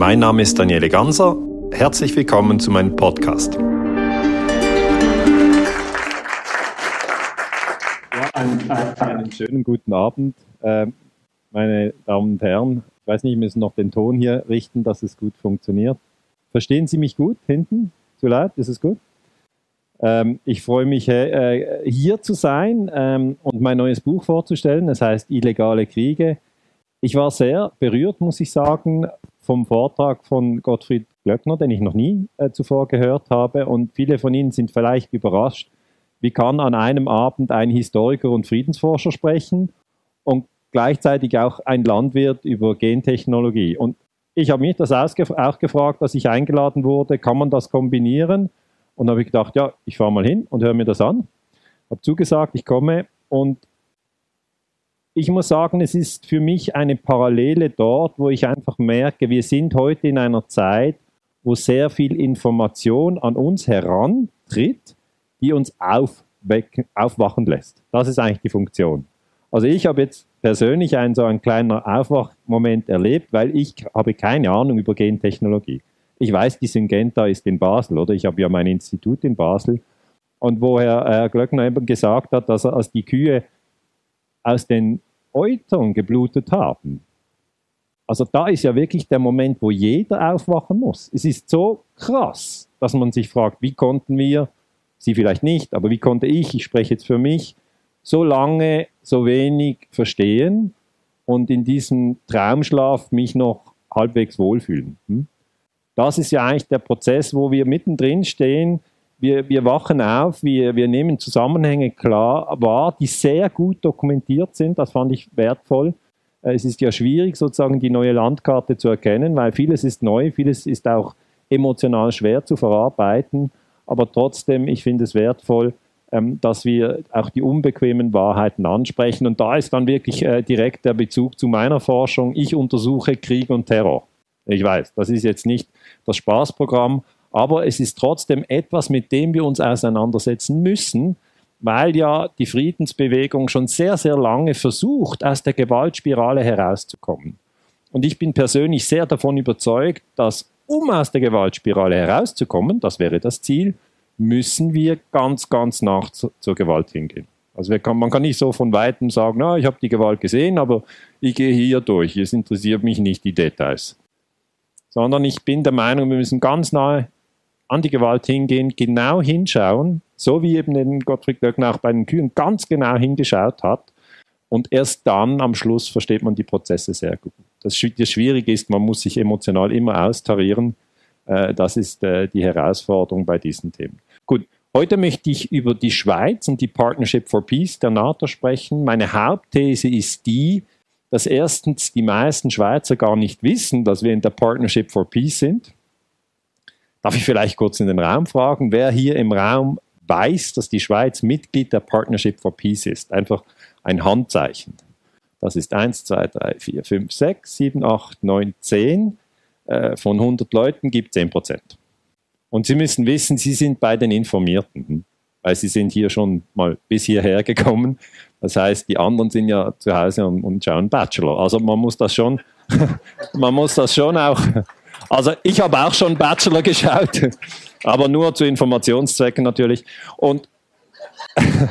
Mein Name ist Daniele Ganser. Herzlich willkommen zu meinem Podcast. Ja, einen, einen schönen guten Abend, äh, meine Damen und Herren. Ich weiß nicht, wir müssen noch den Ton hier richten, dass es gut funktioniert. Verstehen Sie mich gut hinten? Zu laut? Ist es gut? Ähm, ich freue mich, äh, hier zu sein ähm, und mein neues Buch vorzustellen. Das heißt Illegale Kriege. Ich war sehr berührt, muss ich sagen, vom Vortrag von Gottfried Glöckner, den ich noch nie äh, zuvor gehört habe. Und viele von Ihnen sind vielleicht überrascht, wie kann an einem Abend ein Historiker und Friedensforscher sprechen und gleichzeitig auch ein Landwirt über Gentechnologie. Und ich habe mich das auch gefragt, als ich eingeladen wurde, kann man das kombinieren? Und habe ich gedacht, ja, ich fahre mal hin und höre mir das an. Habe zugesagt, ich komme und ich muss sagen, es ist für mich eine Parallele dort, wo ich einfach merke, wir sind heute in einer Zeit, wo sehr viel Information an uns herantritt, die uns aufwecken, aufwachen lässt. Das ist eigentlich die Funktion. Also ich habe jetzt persönlich einen so einen kleinen Aufwachmoment erlebt, weil ich habe keine Ahnung über Gentechnologie. Ich weiß, die Syngenta ist in Basel, oder? Ich habe ja mein Institut in Basel. Und wo Herr, Herr Glöckner eben gesagt hat, dass er als die Kühe aus den Eutern geblutet haben. Also da ist ja wirklich der Moment, wo jeder aufwachen muss. Es ist so krass, dass man sich fragt, wie konnten wir, Sie vielleicht nicht, aber wie konnte ich, ich spreche jetzt für mich, so lange so wenig verstehen und in diesem Traumschlaf mich noch halbwegs wohlfühlen. Hm? Das ist ja eigentlich der Prozess, wo wir mittendrin stehen, wir, wir wachen auf, wir, wir nehmen Zusammenhänge klar wahr, die sehr gut dokumentiert sind. Das fand ich wertvoll. Äh, es ist ja schwierig, sozusagen die neue Landkarte zu erkennen, weil vieles ist neu, vieles ist auch emotional schwer zu verarbeiten. Aber trotzdem, ich finde es wertvoll, ähm, dass wir auch die unbequemen Wahrheiten ansprechen. Und da ist dann wirklich äh, direkt der Bezug zu meiner Forschung. Ich untersuche Krieg und Terror. Ich weiß, das ist jetzt nicht das Spaßprogramm, aber es ist trotzdem etwas, mit dem wir uns auseinandersetzen müssen, weil ja die Friedensbewegung schon sehr, sehr lange versucht, aus der Gewaltspirale herauszukommen. Und ich bin persönlich sehr davon überzeugt, dass um aus der Gewaltspirale herauszukommen, das wäre das Ziel, müssen wir ganz, ganz nach zur Gewalt hingehen. Also kann, man kann nicht so von weitem sagen, na, ich habe die Gewalt gesehen, aber ich gehe hier durch, es interessiert mich nicht die Details. Sondern ich bin der Meinung, wir müssen ganz nahe an die Gewalt hingehen, genau hinschauen, so wie eben Gottfried Glöckner auch bei den Kühen ganz genau hingeschaut hat. Und erst dann am Schluss versteht man die Prozesse sehr gut. Das, Schwierige ist, man muss sich emotional immer austarieren. Äh, das ist äh, die Herausforderung bei diesen Themen. Gut, heute möchte ich über die Schweiz und die Partnership for Peace der NATO sprechen. Meine Hauptthese ist die, dass erstens die meisten Schweizer gar nicht wissen, dass wir in der Partnership for Peace sind. Darf ich vielleicht kurz in den Raum fragen, wer hier im Raum weiß, dass die Schweiz Mitglied der Partnership for Peace ist? Einfach ein Handzeichen. Das ist 1, 2, 3, 4, 5, 6, 7, 8, 9, 10. von 100 Leuten gibt 10 Prozent. Und Sie müssen wissen, Sie sind bei den Informierten, weil Sie sind hier schon mal bis hierher gekommen. Das heißt, die anderen sind ja zu Hause und, und schauen Bachelor. Also man muss das schon, man muss das schon auch also ich habe auch schon Bachelor geschaut, aber nur zu Informationszwecken natürlich. Und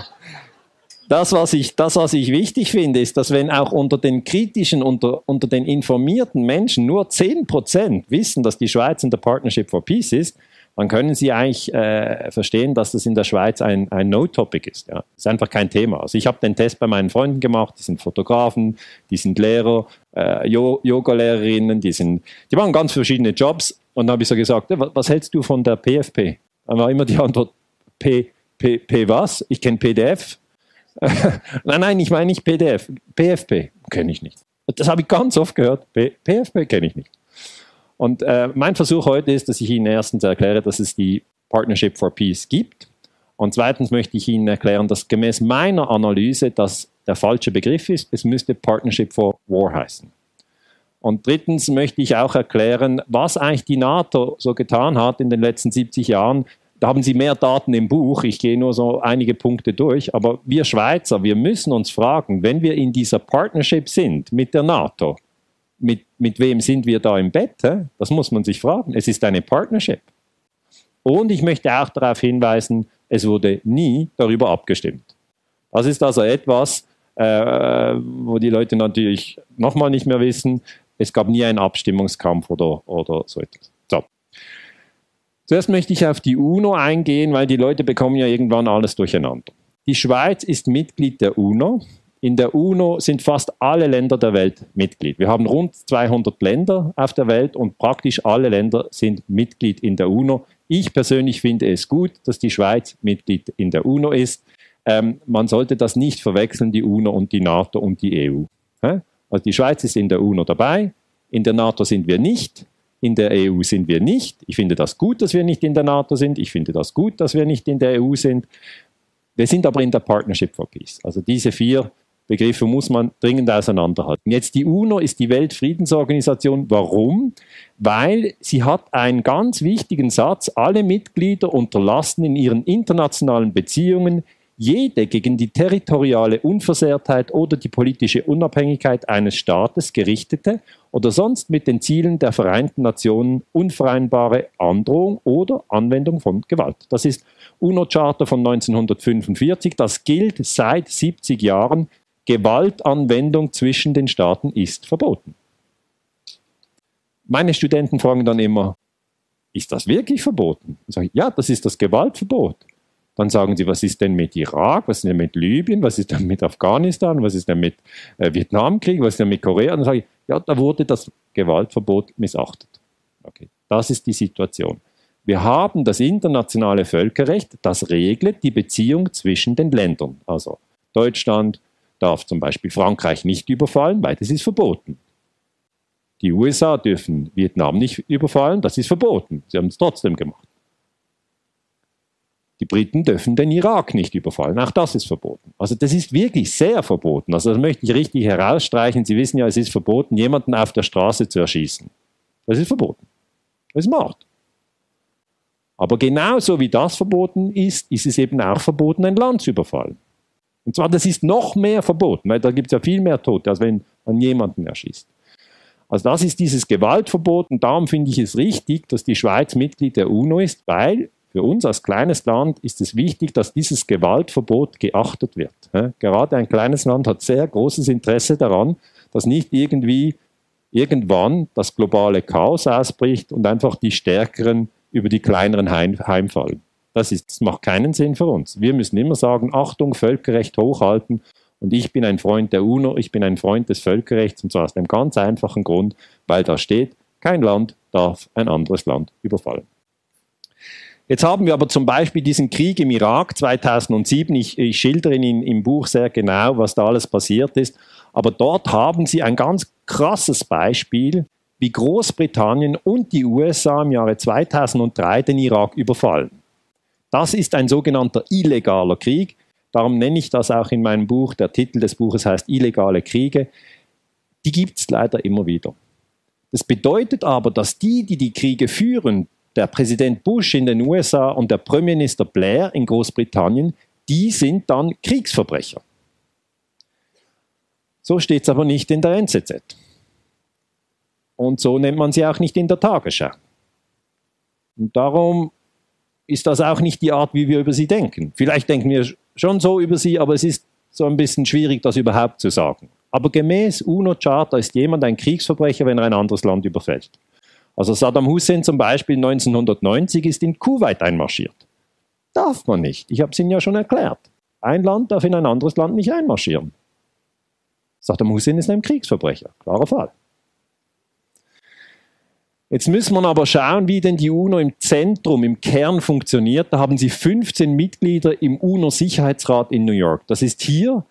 das was, ich, das, was ich wichtig finde, ist, dass wenn auch unter den kritischen, unter, unter den informierten Menschen nur 10% wissen, dass die Schweiz in der Partnership for Peace ist, dann können Sie eigentlich äh, verstehen, dass das in der Schweiz ein, ein No-Topic ist. Ja. Ist einfach kein Thema. Also ich habe den Test bei meinen Freunden gemacht, die sind Fotografen, die sind Lehrer, äh, Yoga-Lehrerinnen, die, die machen ganz verschiedene Jobs. Und dann habe ich so gesagt, was hältst du von der PFP? Dann war immer die Antwort, P, P, P was? Ich kenne PDF. nein, nein, ich meine nicht PDF. PFP kenne ich nicht. Das habe ich ganz oft gehört. P, PFP kenne ich nicht. Und äh, mein Versuch heute ist, dass ich Ihnen erstens erkläre, dass es die Partnership for Peace gibt. Und zweitens möchte ich Ihnen erklären, dass gemäß meiner Analyse das der falsche Begriff ist. Es müsste Partnership for War heißen. Und drittens möchte ich auch erklären, was eigentlich die NATO so getan hat in den letzten 70 Jahren. Da haben Sie mehr Daten im Buch. Ich gehe nur so einige Punkte durch. Aber wir Schweizer, wir müssen uns fragen, wenn wir in dieser Partnership sind mit der NATO, mit, mit wem sind wir da im Bett? Das muss man sich fragen. Es ist eine Partnership. Und ich möchte auch darauf hinweisen, es wurde nie darüber abgestimmt. Das ist also etwas, äh, wo die Leute natürlich nochmal nicht mehr wissen. Es gab nie einen Abstimmungskampf oder, oder so etwas. So. Zuerst möchte ich auf die UNO eingehen, weil die Leute bekommen ja irgendwann alles durcheinander. Die Schweiz ist Mitglied der UNO. In der UNO sind fast alle Länder der Welt Mitglied. Wir haben rund 200 Länder auf der Welt und praktisch alle Länder sind Mitglied in der UNO. Ich persönlich finde es gut, dass die Schweiz Mitglied in der UNO ist. Ähm, man sollte das nicht verwechseln, die UNO und die NATO und die EU. Also die Schweiz ist in der UNO dabei, in der NATO sind wir nicht, in der EU sind wir nicht. Ich finde das gut, dass wir nicht in der NATO sind. Ich finde das gut, dass wir nicht in der EU sind. Wir sind aber in der Partnership for Peace. Also diese vier Begriffe muss man dringend auseinanderhalten. Jetzt die UNO ist die Weltfriedensorganisation. Warum? Weil sie hat einen ganz wichtigen Satz, alle Mitglieder unterlassen in ihren internationalen Beziehungen jede gegen die territoriale Unversehrtheit oder die politische Unabhängigkeit eines Staates gerichtete oder sonst mit den Zielen der Vereinten Nationen unvereinbare Androhung oder Anwendung von Gewalt. Das ist UNO-Charta von 1945. Das gilt seit 70 Jahren. Gewaltanwendung zwischen den Staaten ist verboten. Meine Studenten fragen dann immer, ist das wirklich verboten? Ich sage, ja, das ist das Gewaltverbot. Dann sagen sie, was ist denn mit Irak, was ist denn mit Libyen, was ist denn mit Afghanistan, was ist denn mit äh, Vietnamkrieg, was ist denn mit Korea? Dann sage ich, ja, da wurde das Gewaltverbot missachtet. Okay, das ist die Situation. Wir haben das internationale Völkerrecht, das regelt die Beziehung zwischen den Ländern. Also Deutschland darf zum Beispiel Frankreich nicht überfallen, weil das ist verboten. Die USA dürfen Vietnam nicht überfallen, das ist verboten. Sie haben es trotzdem gemacht. Die Briten dürfen den Irak nicht überfallen. Auch das ist verboten. Also das ist wirklich sehr verboten. Also das möchte ich richtig herausstreichen. Sie wissen ja, es ist verboten, jemanden auf der Straße zu erschießen. Das ist verboten. Das ist Mord. Aber genauso wie das verboten ist, ist es eben auch verboten, ein Land zu überfallen. Und zwar, das ist noch mehr verboten, weil da gibt es ja viel mehr Tote, als wenn man jemanden erschießt. Also das ist dieses Gewaltverbot und darum finde ich es richtig, dass die Schweiz Mitglied der UNO ist, weil für uns als kleines Land ist es wichtig, dass dieses Gewaltverbot geachtet wird. Gerade ein kleines Land hat sehr großes Interesse daran, dass nicht irgendwie irgendwann das globale Chaos ausbricht und einfach die Stärkeren über die kleineren heimfallen. Das, ist, das macht keinen Sinn für uns. Wir müssen immer sagen, Achtung, Völkerrecht hochhalten. Und ich bin ein Freund der UNO, ich bin ein Freund des Völkerrechts, und zwar aus dem ganz einfachen Grund, weil da steht, kein Land darf ein anderes Land überfallen. Jetzt haben wir aber zum Beispiel diesen Krieg im Irak 2007. Ich, ich schildere ihn im Buch sehr genau, was da alles passiert ist. Aber dort haben Sie ein ganz krasses Beispiel, wie Großbritannien und die USA im Jahre 2003 den Irak überfallen. Das ist ein sogenannter illegaler Krieg. Darum nenne ich das auch in meinem Buch. Der Titel des Buches heißt Illegale Kriege. Die gibt es leider immer wieder. Das bedeutet aber, dass die, die die Kriege führen, der Präsident Bush in den USA und der Premierminister Blair in Großbritannien, die sind dann Kriegsverbrecher. So steht es aber nicht in der NZZ. Und so nennt man sie auch nicht in der Tagesschau. Und darum ist das auch nicht die Art, wie wir über sie denken. Vielleicht denken wir schon so über sie, aber es ist so ein bisschen schwierig, das überhaupt zu sagen. Aber gemäß UNO-Charta ist jemand ein Kriegsverbrecher, wenn er ein anderes Land überfällt. Also Saddam Hussein zum Beispiel 1990 ist in Kuwait einmarschiert. Darf man nicht. Ich habe es Ihnen ja schon erklärt. Ein Land darf in ein anderes Land nicht einmarschieren. Saddam Hussein ist ein Kriegsverbrecher. Klarer Fall. Jetzt muss man aber schauen, wie denn die UNO im Zentrum, im Kern funktioniert. Da haben sie 15 Mitglieder im UNO-Sicherheitsrat in New York. Das ist hier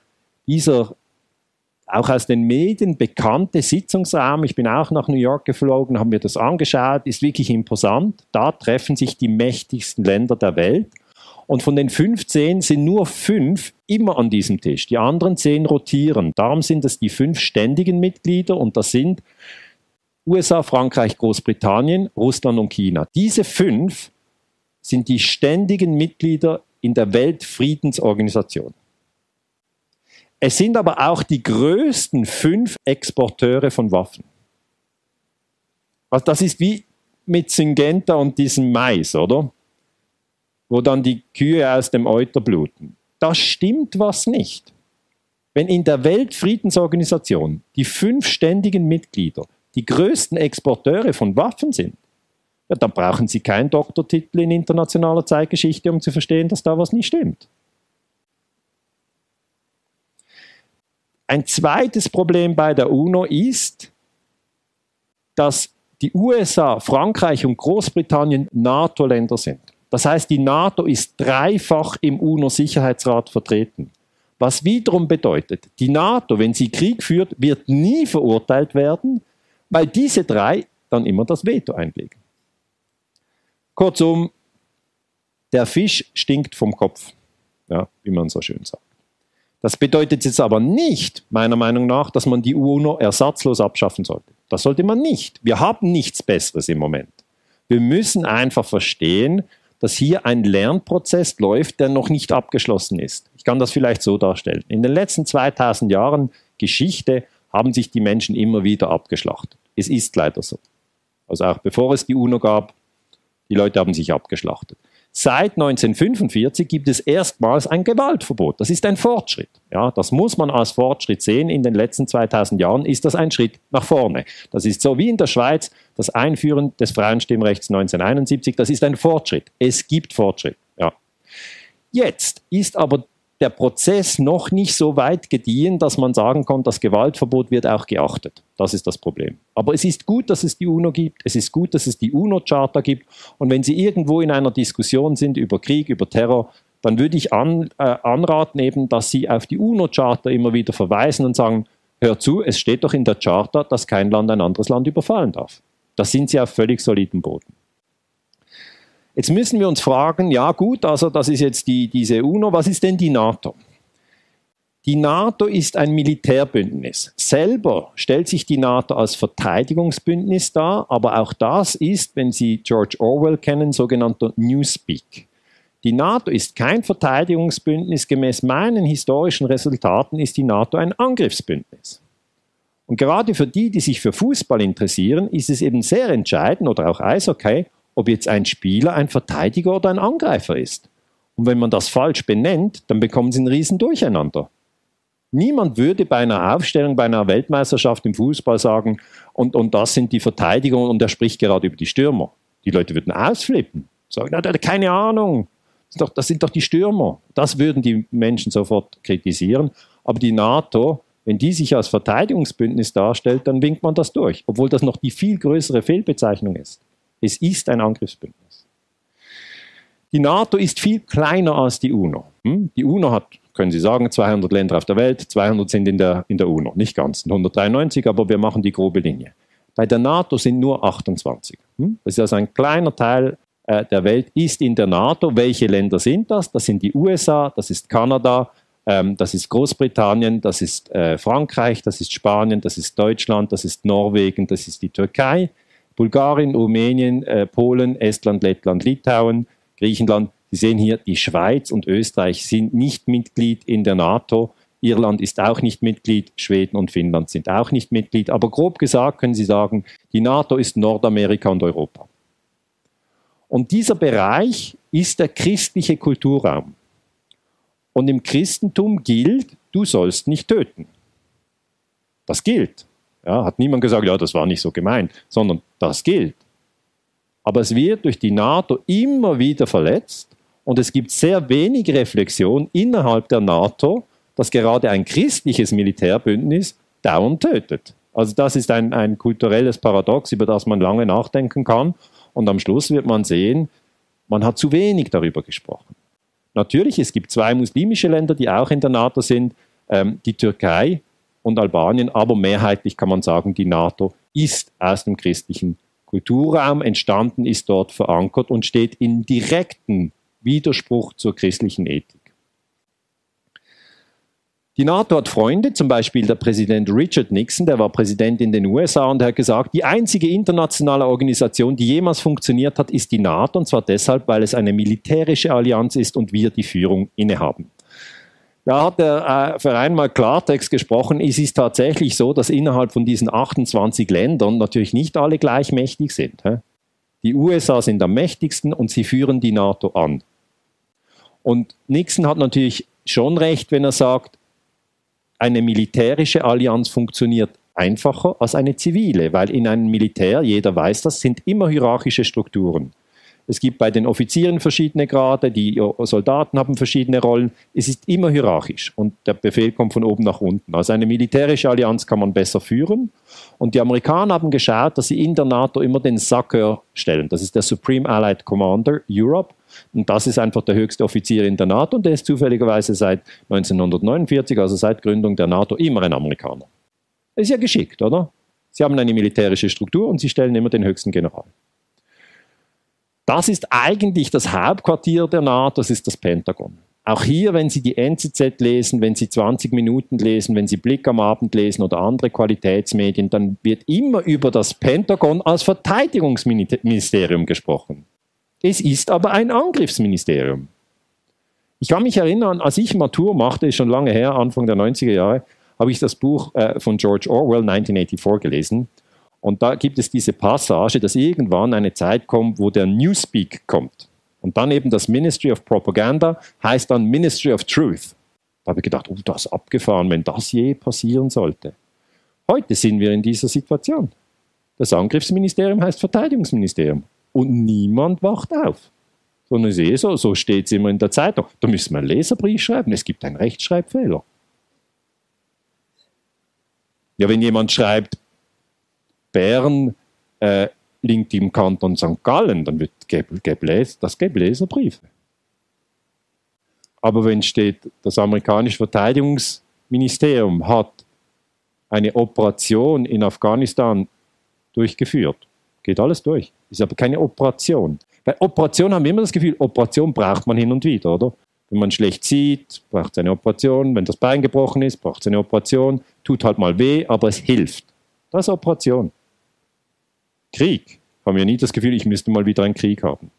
dieser auch aus den Medien bekannte Sitzungsraum. Ich bin auch nach New York geflogen, habe mir das angeschaut, ist wirklich imposant. Da treffen sich die mächtigsten Länder der Welt. Und von den 15 sind nur fünf immer an diesem Tisch. Die anderen zehn rotieren. Darum sind es die fünf ständigen Mitglieder und das sind USA, Frankreich, Großbritannien, Russland und China. Diese fünf sind die ständigen Mitglieder in der Weltfriedensorganisation. Es sind aber auch die größten fünf Exporteure von Waffen. Also das ist wie mit Syngenta und diesem Mais, oder? Wo dann die Kühe aus dem Euter bluten. Da stimmt was nicht. Wenn in der Weltfriedensorganisation die fünf ständigen Mitglieder die größten Exporteure von Waffen sind, ja, dann brauchen sie keinen Doktortitel in internationaler Zeitgeschichte, um zu verstehen, dass da was nicht stimmt. Ein zweites Problem bei der UNO ist, dass die USA, Frankreich und Großbritannien NATO-Länder sind. Das heißt, die NATO ist dreifach im UNO-Sicherheitsrat vertreten. Was wiederum bedeutet, die NATO, wenn sie Krieg führt, wird nie verurteilt werden, weil diese drei dann immer das Veto einlegen. Kurzum, der Fisch stinkt vom Kopf, ja, wie man so schön sagt. Das bedeutet jetzt aber nicht, meiner Meinung nach, dass man die UNO ersatzlos abschaffen sollte. Das sollte man nicht. Wir haben nichts Besseres im Moment. Wir müssen einfach verstehen, dass hier ein Lernprozess läuft, der noch nicht abgeschlossen ist. Ich kann das vielleicht so darstellen. In den letzten 2000 Jahren Geschichte haben sich die Menschen immer wieder abgeschlachtet. Es ist leider so. Also auch bevor es die UNO gab, die Leute haben sich abgeschlachtet. Seit 1945 gibt es erstmals ein Gewaltverbot. Das ist ein Fortschritt. Ja, das muss man als Fortschritt sehen. In den letzten 2000 Jahren ist das ein Schritt nach vorne. Das ist so wie in der Schweiz das Einführen des Frauenstimmrechts 1971. Das ist ein Fortschritt. Es gibt Fortschritt. Ja. Jetzt ist aber der Prozess noch nicht so weit gediehen, dass man sagen kann, das Gewaltverbot wird auch geachtet. Das ist das Problem. Aber es ist gut, dass es die UNO gibt. Es ist gut, dass es die UNO-Charta gibt. Und wenn Sie irgendwo in einer Diskussion sind über Krieg, über Terror, dann würde ich an, äh, anraten, eben, dass Sie auf die UNO-Charta immer wieder verweisen und sagen, hör zu, es steht doch in der Charta, dass kein Land ein anderes Land überfallen darf. Da sind Sie auf völlig solidem Boden. Jetzt müssen wir uns fragen, ja gut, also das ist jetzt die, diese UNO, was ist denn die NATO? Die NATO ist ein Militärbündnis. Selber stellt sich die NATO als Verteidigungsbündnis dar, aber auch das ist, wenn Sie George Orwell kennen, sogenannter Newspeak. Die NATO ist kein Verteidigungsbündnis. Gemäß meinen historischen Resultaten ist die NATO ein Angriffsbündnis. Und gerade für die, die sich für Fußball interessieren, ist es eben sehr entscheidend oder auch Eishockey, ob jetzt ein Spieler ein Verteidiger oder ein Angreifer ist. Und wenn man das falsch benennt, dann bekommen sie ein riesen Durcheinander. Niemand würde bei einer Aufstellung, bei einer Weltmeisterschaft im Fußball sagen, und, und das sind die Verteidiger und er spricht gerade über die Stürmer. Die Leute würden ausflippen, sagen, na, keine Ahnung, das sind, doch, das sind doch die Stürmer. Das würden die Menschen sofort kritisieren. Aber die NATO, wenn die sich als Verteidigungsbündnis darstellt, dann winkt man das durch, obwohl das noch die viel größere Fehlbezeichnung ist. Es ist ein Angriffsbündnis. Die NATO ist viel kleiner als die UNO. Hm? Die UNO hat, können Sie sagen, 200 Länder auf der Welt, 200 sind in der, in der UNO, nicht ganz, 193, aber wir machen die grobe Linie. Bei der NATO sind nur 28. Hm? Das ist also ein kleiner Teil äh, der Welt, ist in der NATO. Welche Länder sind das? Das sind die USA, das ist Kanada, ähm, das ist Großbritannien, das ist äh, Frankreich, das ist Spanien, das ist Deutschland, das ist Norwegen, das ist die Türkei. Bulgarien, Rumänien, äh, Polen, Estland, Lettland, Litauen, Griechenland. Sie sehen hier, die Schweiz und Österreich sind nicht Mitglied in der NATO. Irland ist auch nicht Mitglied, Schweden und Finnland sind auch nicht Mitglied. Aber grob gesagt können Sie sagen, die NATO ist Nordamerika und Europa. Und dieser Bereich ist der christliche Kulturraum. Und im Christentum gilt, du sollst nicht töten. Das gilt. Ja, hat niemand gesagt, ja, das war nicht so gemeint, sondern das gilt. Aber es wird durch die NATO immer wieder verletzt und es gibt sehr wenig Reflexion innerhalb der NATO, dass gerade ein christliches Militärbündnis dauernd tötet. Also das ist ein, ein kulturelles Paradox, über das man lange nachdenken kann. Und am Schluss wird man sehen, man hat zu wenig darüber gesprochen. Natürlich, es gibt zwei muslimische Länder, die auch in der NATO sind. Ähm, die Türkei und Albanien, aber mehrheitlich kann man sagen, die NATO ist aus dem christlichen Kulturraum entstanden, ist dort verankert und steht in direkten Widerspruch zur christlichen Ethik. Die NATO hat Freunde, zum Beispiel der Präsident Richard Nixon, der war Präsident in den USA und hat gesagt, die einzige internationale Organisation, die jemals funktioniert hat, ist die NATO und zwar deshalb, weil es eine militärische Allianz ist und wir die Führung innehaben. Da hat der äh, Verein mal Klartext gesprochen. Es ist tatsächlich so, dass innerhalb von diesen 28 Ländern natürlich nicht alle gleich mächtig sind. Hä? Die USA sind am mächtigsten und sie führen die NATO an. Und Nixon hat natürlich schon recht, wenn er sagt, eine militärische Allianz funktioniert einfacher als eine zivile, weil in einem Militär, jeder weiß das, sind immer hierarchische Strukturen. Es gibt bei den Offizieren verschiedene Grade, die Soldaten haben verschiedene Rollen. Es ist immer hierarchisch und der Befehl kommt von oben nach unten. Also eine militärische Allianz kann man besser führen. Und die Amerikaner haben geschaut, dass sie in der NATO immer den SACEUR stellen. Das ist der Supreme Allied Commander Europe. Und das ist einfach der höchste Offizier in der NATO und der ist zufälligerweise seit 1949, also seit Gründung der NATO, immer ein Amerikaner. Ist ja geschickt, oder? Sie haben eine militärische Struktur und sie stellen immer den höchsten General. Das ist eigentlich das Hauptquartier der NATO, das ist das Pentagon. Auch hier, wenn Sie die NZZ lesen, wenn Sie 20 Minuten lesen, wenn Sie Blick am Abend lesen oder andere Qualitätsmedien, dann wird immer über das Pentagon als Verteidigungsministerium gesprochen. Es ist aber ein Angriffsministerium. Ich kann mich erinnern, als ich Matur machte, ist schon lange her, Anfang der 90er Jahre, habe ich das Buch äh, von George Orwell 1984 gelesen. Und da gibt es diese Passage, dass irgendwann eine Zeit kommt, wo der Newspeak kommt. Und dann eben das Ministry of Propaganda heißt dann Ministry of Truth. Da habe ich gedacht, oh, das ist abgefahren, wenn das je passieren sollte. Heute sind wir in dieser Situation. Das Angriffsministerium heißt Verteidigungsministerium. Und niemand wacht auf. Sondern ich sehe so, so steht es immer in der Zeitung. Da müssen wir einen Leserbrief schreiben. Es gibt einen Rechtschreibfehler. Ja, wenn jemand schreibt, Bern äh, liegt im Kanton St. Gallen, dann wird gebläst, das gibt Leserbriefe. Aber wenn steht, das amerikanische Verteidigungsministerium hat eine Operation in Afghanistan durchgeführt, geht alles durch. Ist aber keine Operation. Bei Operation haben wir immer das Gefühl, Operation braucht man hin und wieder, oder? Wenn man schlecht sieht, braucht es eine Operation. Wenn das Bein gebrochen ist, braucht es eine Operation. Tut halt mal weh, aber es hilft. Das ist Operation. Krieg. Haben wir nie das Gefühl, ich müsste mal wieder einen Krieg haben.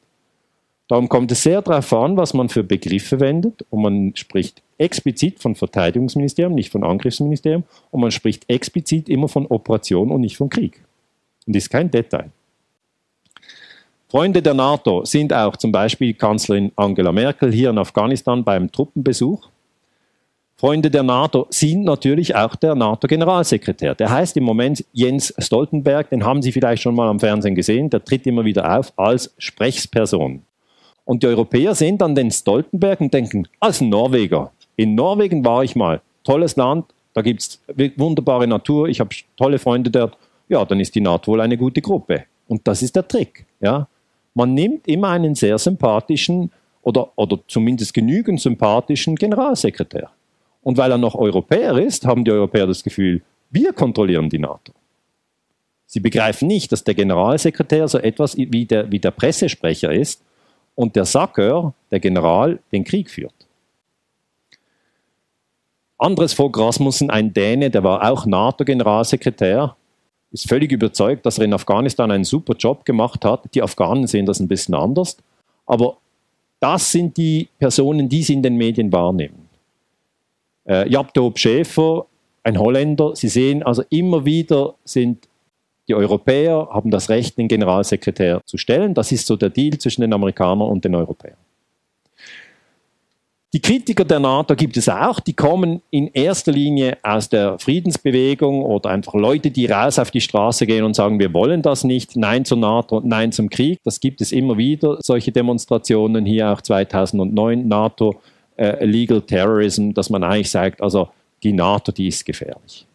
Darum kommt es sehr darauf an, was man für Begriffe wendet. Und man spricht explizit von Verteidigungsministerium, nicht von Angriffsministerium. Und man spricht explizit immer von Operation und nicht von Krieg. Und das ist kein Detail. Freunde der NATO sind auch zum Beispiel Kanzlerin Angela Merkel hier in Afghanistan beim Truppenbesuch. Freunde der NATO sind natürlich auch der NATO-Generalsekretär. Der heißt im Moment Jens Stoltenberg, den haben Sie vielleicht schon mal am Fernsehen gesehen, der tritt immer wieder auf als Sprechsperson. Und die Europäer sehen dann den Stoltenberg und denken, als Norweger. In Norwegen war ich mal, tolles Land, da gibt es wunderbare Natur, ich habe tolle Freunde dort. Ja, dann ist die NATO wohl eine gute Gruppe. Und das ist der Trick. Ja? Man nimmt immer einen sehr sympathischen oder, oder zumindest genügend sympathischen Generalsekretär. Und weil er noch Europäer ist, haben die Europäer das Gefühl, wir kontrollieren die NATO. Sie begreifen nicht, dass der Generalsekretär so etwas wie der, wie der Pressesprecher ist und der Sacker, der General, den Krieg führt. Andres Fogh Rasmussen, ein Däne, der war auch NATO-Generalsekretär, ist völlig überzeugt, dass er in Afghanistan einen super Job gemacht hat. Die Afghanen sehen das ein bisschen anders. Aber das sind die Personen, die sie in den Medien wahrnehmen. Äh, Jabtob Schäfer, ein Holländer. Sie sehen also immer wieder sind die Europäer haben das Recht, den Generalsekretär zu stellen. Das ist so der Deal zwischen den Amerikanern und den Europäern. Die Kritiker der NATO gibt es auch, die kommen in erster Linie aus der Friedensbewegung oder einfach Leute, die raus auf die Straße gehen und sagen, wir wollen das nicht, nein zur NATO, nein zum Krieg. Das gibt es immer wieder, solche Demonstrationen, hier auch 2009 NATO äh, Legal Terrorism, dass man eigentlich sagt, also die NATO, die ist gefährlich.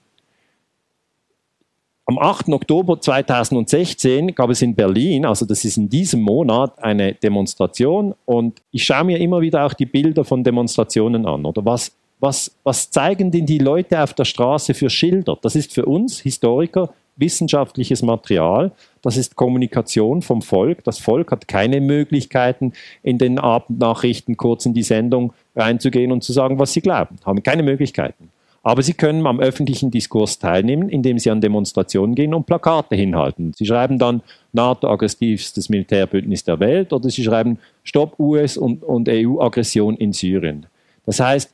Am 8. Oktober 2016 gab es in Berlin, also das ist in diesem Monat, eine Demonstration und ich schaue mir immer wieder auch die Bilder von Demonstrationen an. Oder was, was, was zeigen denn die Leute auf der Straße für Schilder? Das ist für uns Historiker wissenschaftliches Material, das ist Kommunikation vom Volk. Das Volk hat keine Möglichkeiten, in den Abendnachrichten kurz in die Sendung reinzugehen und zu sagen, was sie glauben. Haben keine Möglichkeiten. Aber sie können am öffentlichen Diskurs teilnehmen, indem sie an Demonstrationen gehen und Plakate hinhalten. Sie schreiben dann NATO aggressivstes Militärbündnis der Welt oder sie schreiben Stopp US und, und EU-Aggression in Syrien. Das heißt,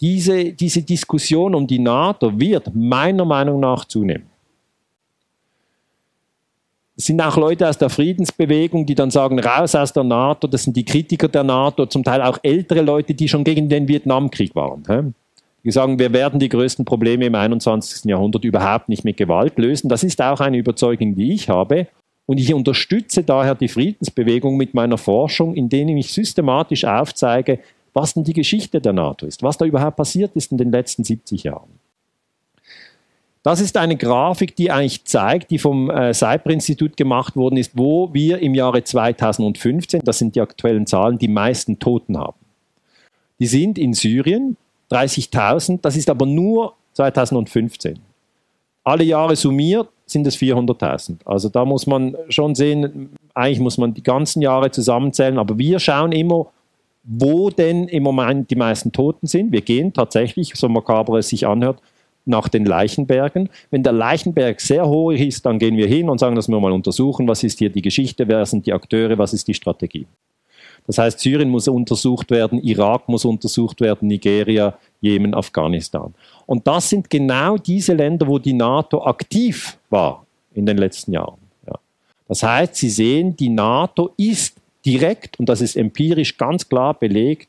diese, diese Diskussion um die NATO wird meiner Meinung nach zunehmen. Es sind auch Leute aus der Friedensbewegung, die dann sagen, raus aus der NATO, das sind die Kritiker der NATO, zum Teil auch ältere Leute, die schon gegen den Vietnamkrieg waren. Die sagen, wir werden die größten Probleme im 21. Jahrhundert überhaupt nicht mit Gewalt lösen. Das ist auch eine Überzeugung, die ich habe. Und ich unterstütze daher die Friedensbewegung mit meiner Forschung, indem ich systematisch aufzeige, was denn die Geschichte der NATO ist, was da überhaupt passiert ist in den letzten 70 Jahren. Das ist eine Grafik, die eigentlich zeigt, die vom äh, Cyper-Institut gemacht worden ist, wo wir im Jahre 2015, das sind die aktuellen Zahlen, die meisten Toten haben. Die sind in Syrien 30.000, das ist aber nur 2015. Alle Jahre summiert sind es 400.000. Also da muss man schon sehen, eigentlich muss man die ganzen Jahre zusammenzählen, aber wir schauen immer, wo denn im Moment die meisten Toten sind. Wir gehen tatsächlich, so makaber es sich anhört, nach den Leichenbergen. Wenn der Leichenberg sehr hoch ist, dann gehen wir hin und sagen, dass wir mal untersuchen, was ist hier die Geschichte, wer sind die Akteure, was ist die Strategie. Das heißt, Syrien muss untersucht werden, Irak muss untersucht werden, Nigeria, Jemen, Afghanistan. Und das sind genau diese Länder, wo die NATO aktiv war in den letzten Jahren. Ja. Das heißt, Sie sehen, die NATO ist direkt, und das ist empirisch ganz klar belegt,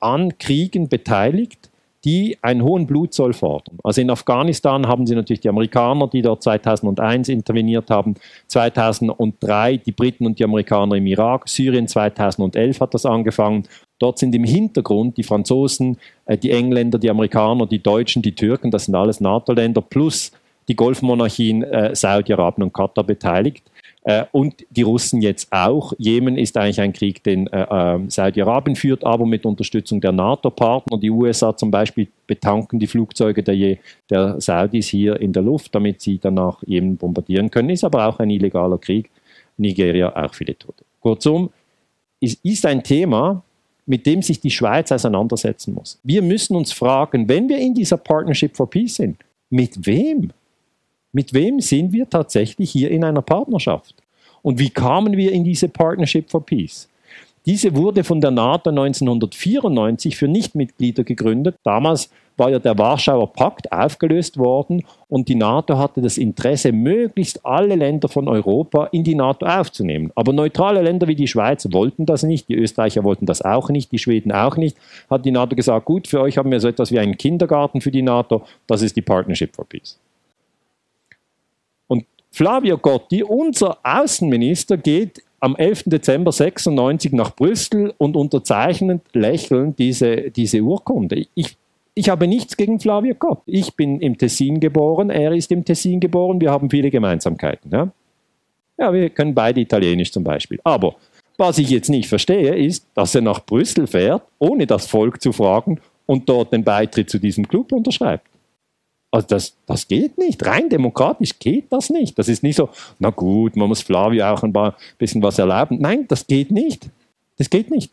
an Kriegen beteiligt die einen hohen Blutzoll fordern. Also in Afghanistan haben sie natürlich die Amerikaner, die dort 2001 interveniert haben, 2003 die Briten und die Amerikaner im Irak, Syrien 2011 hat das angefangen. Dort sind im Hintergrund die Franzosen, äh, die Engländer, die Amerikaner, die Deutschen, die Türken, das sind alles NATO-Länder, plus die Golfmonarchien äh, Saudi-Arabien und Katar beteiligt. Äh, und die Russen jetzt auch. Jemen ist eigentlich ein Krieg, den äh, äh, Saudi-Arabien führt, aber mit Unterstützung der NATO-Partner. Die USA zum Beispiel betanken die Flugzeuge der, der, Saudis hier in der Luft, damit sie danach Jemen bombardieren können. Ist aber auch ein illegaler Krieg. Nigeria auch viele Tote. Kurzum, es ist ein Thema, mit dem sich die Schweiz auseinandersetzen muss. Wir müssen uns fragen, wenn wir in dieser Partnership for Peace sind, mit wem? Mit wem sind wir tatsächlich hier in einer Partnerschaft? Und wie kamen wir in diese Partnership for Peace? Diese wurde von der NATO 1994 für Nichtmitglieder gegründet. Damals war ja der Warschauer Pakt aufgelöst worden und die NATO hatte das Interesse, möglichst alle Länder von Europa in die NATO aufzunehmen. Aber neutrale Länder wie die Schweiz wollten das nicht, die Österreicher wollten das auch nicht, die Schweden auch nicht. Hat die NATO gesagt, gut, für euch haben wir so etwas wie einen Kindergarten für die NATO, das ist die Partnership for Peace. Flavio Gotti, unser Außenminister, geht am 11. Dezember 96 nach Brüssel und unterzeichnet lächelnd diese, diese Urkunde. Ich, ich habe nichts gegen Flavio Gotti. Ich bin im Tessin geboren, er ist im Tessin geboren, wir haben viele Gemeinsamkeiten. Ja, ja wir können beide Italienisch zum Beispiel. Aber was ich jetzt nicht verstehe, ist, dass er nach Brüssel fährt, ohne das Volk zu fragen und dort den Beitritt zu diesem Club unterschreibt. Also das, das geht nicht. Rein demokratisch geht das nicht. Das ist nicht so, na gut, man muss Flavio auch ein paar, bisschen was erlauben. Nein, das geht nicht. Das geht nicht.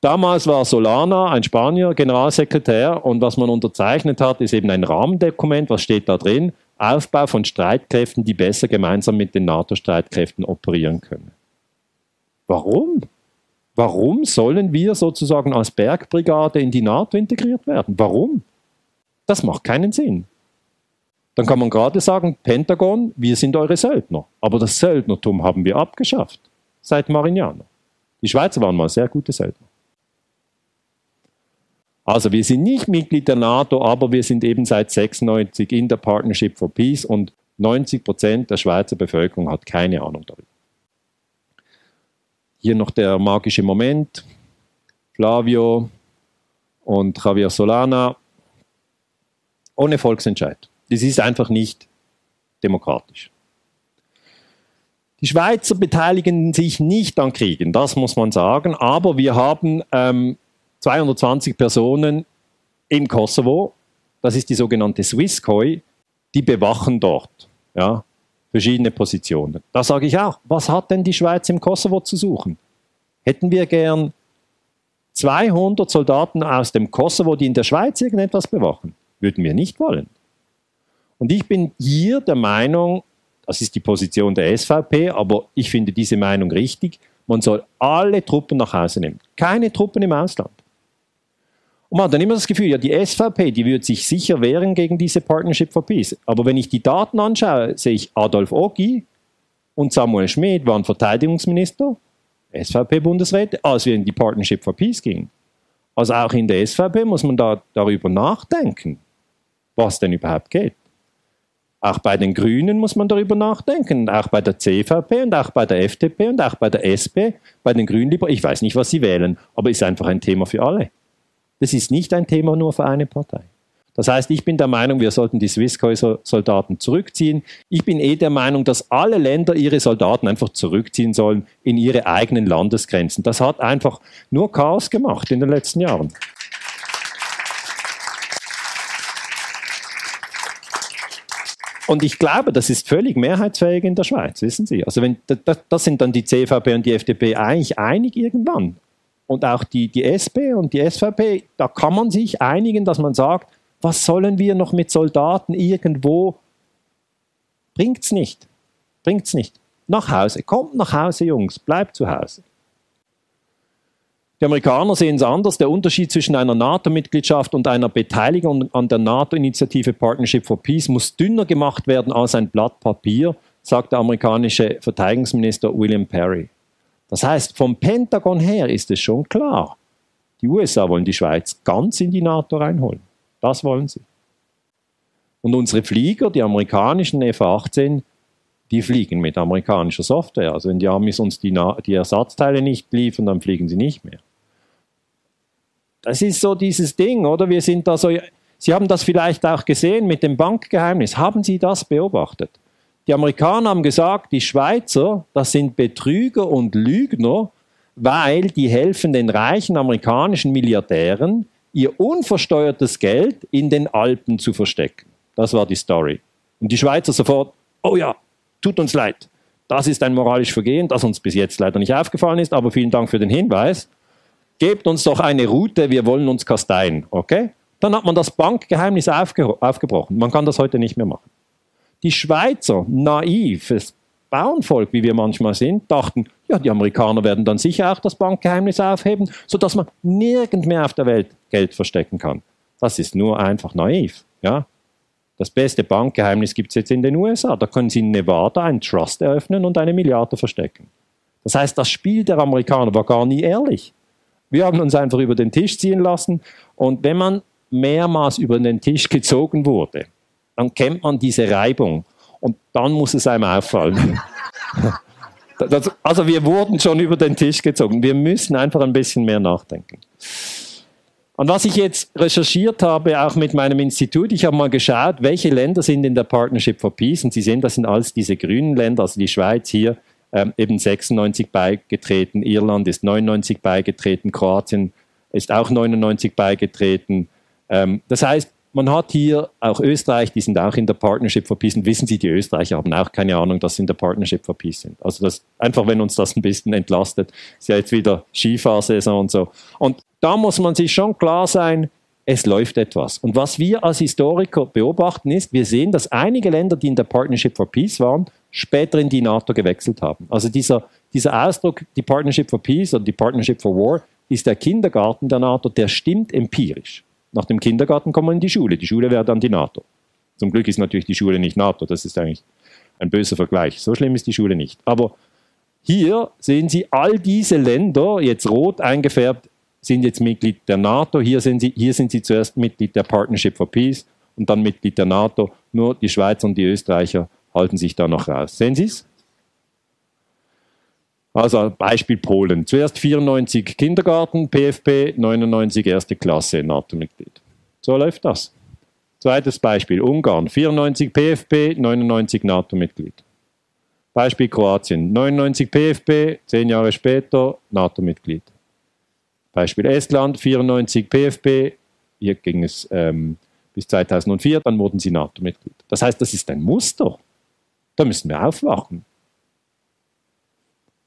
Damals war Solana, ein Spanier, Generalsekretär und was man unterzeichnet hat, ist eben ein Rahmendokument. Was steht da drin? Aufbau von Streitkräften, die besser gemeinsam mit den NATO-Streitkräften operieren können. Warum? Warum sollen wir sozusagen als Bergbrigade in die NATO integriert werden? Warum? Das macht keinen Sinn. Dann kann man gerade sagen, Pentagon, wir sind eure Söldner. Aber das Söldnertum haben wir abgeschafft seit Marignano. Die Schweizer waren mal sehr gute Söldner. Also wir sind nicht Mitglied der NATO, aber wir sind eben seit 96 in der Partnership for Peace und 90 Prozent der Schweizer Bevölkerung hat keine Ahnung darüber. Hier noch der magische Moment. Flavio und Javier Solana ohne Volksentscheid. Das ist einfach nicht demokratisch. Die Schweizer beteiligen sich nicht an Kriegen, das muss man sagen, aber wir haben ähm, 220 Personen im Kosovo, das ist die sogenannte Swisscoi, die bewachen dort. Ja verschiedene Positionen. Da sage ich auch, was hat denn die Schweiz im Kosovo zu suchen? Hätten wir gern 200 Soldaten aus dem Kosovo, die in der Schweiz irgendetwas bewachen? Würden wir nicht wollen. Und ich bin hier der Meinung, das ist die Position der SVP, aber ich finde diese Meinung richtig, man soll alle Truppen nach Hause nehmen. Keine Truppen im Ausland. Und man hat dann immer das Gefühl, ja, die SVP, die wird sich sicher wehren gegen diese Partnership for Peace. Aber wenn ich die Daten anschaue, sehe ich Adolf Ogi und Samuel Schmidt waren Verteidigungsminister, SVP-Bundesräte, als wir in die Partnership for Peace gingen. Also auch in der SVP muss man da darüber nachdenken, was denn überhaupt geht. Auch bei den Grünen muss man darüber nachdenken, auch bei der CVP und auch bei der FDP und auch bei der SP, bei den Grünen. Ich weiß nicht, was sie wählen, aber ist einfach ein Thema für alle. Das ist nicht ein Thema nur für eine Partei. Das heißt, ich bin der Meinung, wir sollten die Swisscom-Soldaten zurückziehen. Ich bin eh der Meinung, dass alle Länder ihre Soldaten einfach zurückziehen sollen in ihre eigenen Landesgrenzen. Das hat einfach nur Chaos gemacht in den letzten Jahren. Und ich glaube, das ist völlig mehrheitsfähig in der Schweiz, wissen Sie. Also wenn, das sind dann die CVP und die FDP eigentlich einig irgendwann. Und auch die, die SP und die SVP, da kann man sich einigen, dass man sagt, was sollen wir noch mit Soldaten irgendwo? Bringt's nicht. Bringt's nicht. Nach Hause. Kommt nach Hause, Jungs. Bleibt zu Hause. Die Amerikaner sehen es anders. Der Unterschied zwischen einer NATO-Mitgliedschaft und einer Beteiligung an der NATO-Initiative Partnership for Peace muss dünner gemacht werden als ein Blatt Papier, sagt der amerikanische Verteidigungsminister William Perry. Das heißt, vom Pentagon her ist es schon klar, die USA wollen die Schweiz ganz in die NATO reinholen. Das wollen sie. Und unsere Flieger, die amerikanischen F-18, die fliegen mit amerikanischer Software. Also wenn die Amis uns die, die Ersatzteile nicht liefern, dann fliegen sie nicht mehr. Das ist so dieses Ding, oder? Wir sind da so. Sie haben das vielleicht auch gesehen mit dem Bankgeheimnis. Haben Sie das beobachtet? Die Amerikaner haben gesagt, die Schweizer, das sind Betrüger und Lügner, weil die helfen den reichen amerikanischen Milliardären, ihr unversteuertes Geld in den Alpen zu verstecken. Das war die Story. Und die Schweizer sofort, oh ja, tut uns leid. Das ist ein moralisches Vergehen, das uns bis jetzt leider nicht aufgefallen ist, aber vielen Dank für den Hinweis gebt uns doch eine Route, wir wollen uns kasteien, okay? Dann hat man das Bankgeheimnis aufge aufgebrochen. Man kann das heute nicht mehr machen. Die Schweizer, naives Bauernvolk, wie wir manchmal sind, dachten, ja, die Amerikaner werden dann sicher auch das Bankgeheimnis aufheben, sodass man nirgend mehr auf der Welt Geld verstecken kann. Das ist nur einfach naiv, ja? Das beste Bankgeheimnis gibt es jetzt in den USA. Da können Sie in Nevada einen Trust eröffnen und eine Milliarde verstecken. Das heißt, das Spiel der Amerikaner war gar nie ehrlich. Wir haben uns einfach über den Tisch ziehen lassen. Und wenn man mehrmals über den Tisch gezogen wurde, dann kennt man diese Reibung. Und dann muss es einem auffallen. Das, also wir wurden schon über den Tisch gezogen. Wir müssen einfach ein bisschen mehr nachdenken. Und was ich jetzt recherchiert habe, auch mit meinem Institut, ich habe mal geschaut, welche Länder sind in der Partnership for Peace. Und Sie sehen, das sind alles diese grünen Länder, also die Schweiz hier, ähm, eben 96 beigetreten, Irland ist 99 beigetreten, Kroatien ist auch 99 beigetreten. Ähm, das heißt, man hat hier auch Österreich, die sind auch in der Partnership for Peace. Und wissen Sie, die Österreicher haben auch keine Ahnung, dass sie in der Partnership for Peace sind. Also das, einfach, wenn uns das ein bisschen entlastet, ist ja jetzt wieder Skifahrsaison und so. Und da muss man sich schon klar sein, es läuft etwas. Und was wir als Historiker beobachten ist, wir sehen, dass einige Länder, die in der Partnership for Peace waren, später in die NATO gewechselt haben. Also dieser, dieser Ausdruck, die Partnership for Peace oder die Partnership for War, ist der Kindergarten der NATO, der stimmt empirisch. Nach dem Kindergarten kommt man in die Schule. Die Schule wäre dann die NATO. Zum Glück ist natürlich die Schule nicht NATO. Das ist eigentlich ein böser Vergleich. So schlimm ist die Schule nicht. Aber hier sehen Sie, all diese Länder, jetzt rot eingefärbt, sind jetzt Mitglied der NATO. Hier sind sie, hier sind sie zuerst Mitglied der Partnership for Peace und dann Mitglied der NATO. Nur die Schweizer und die Österreicher halten sich da noch raus. Sehen Sie es? Also Beispiel Polen. Zuerst 94 Kindergarten, PFP, 99 erste Klasse NATO-Mitglied. So läuft das. Zweites Beispiel Ungarn. 94 PFP, 99 NATO-Mitglied. Beispiel Kroatien. 99 PFP, zehn Jahre später NATO-Mitglied. Beispiel Estland, 94 PFP, hier ging es ähm, bis 2004, dann wurden sie NATO-Mitglied. Das heißt, das ist ein Muster. Da müssen wir aufwachen.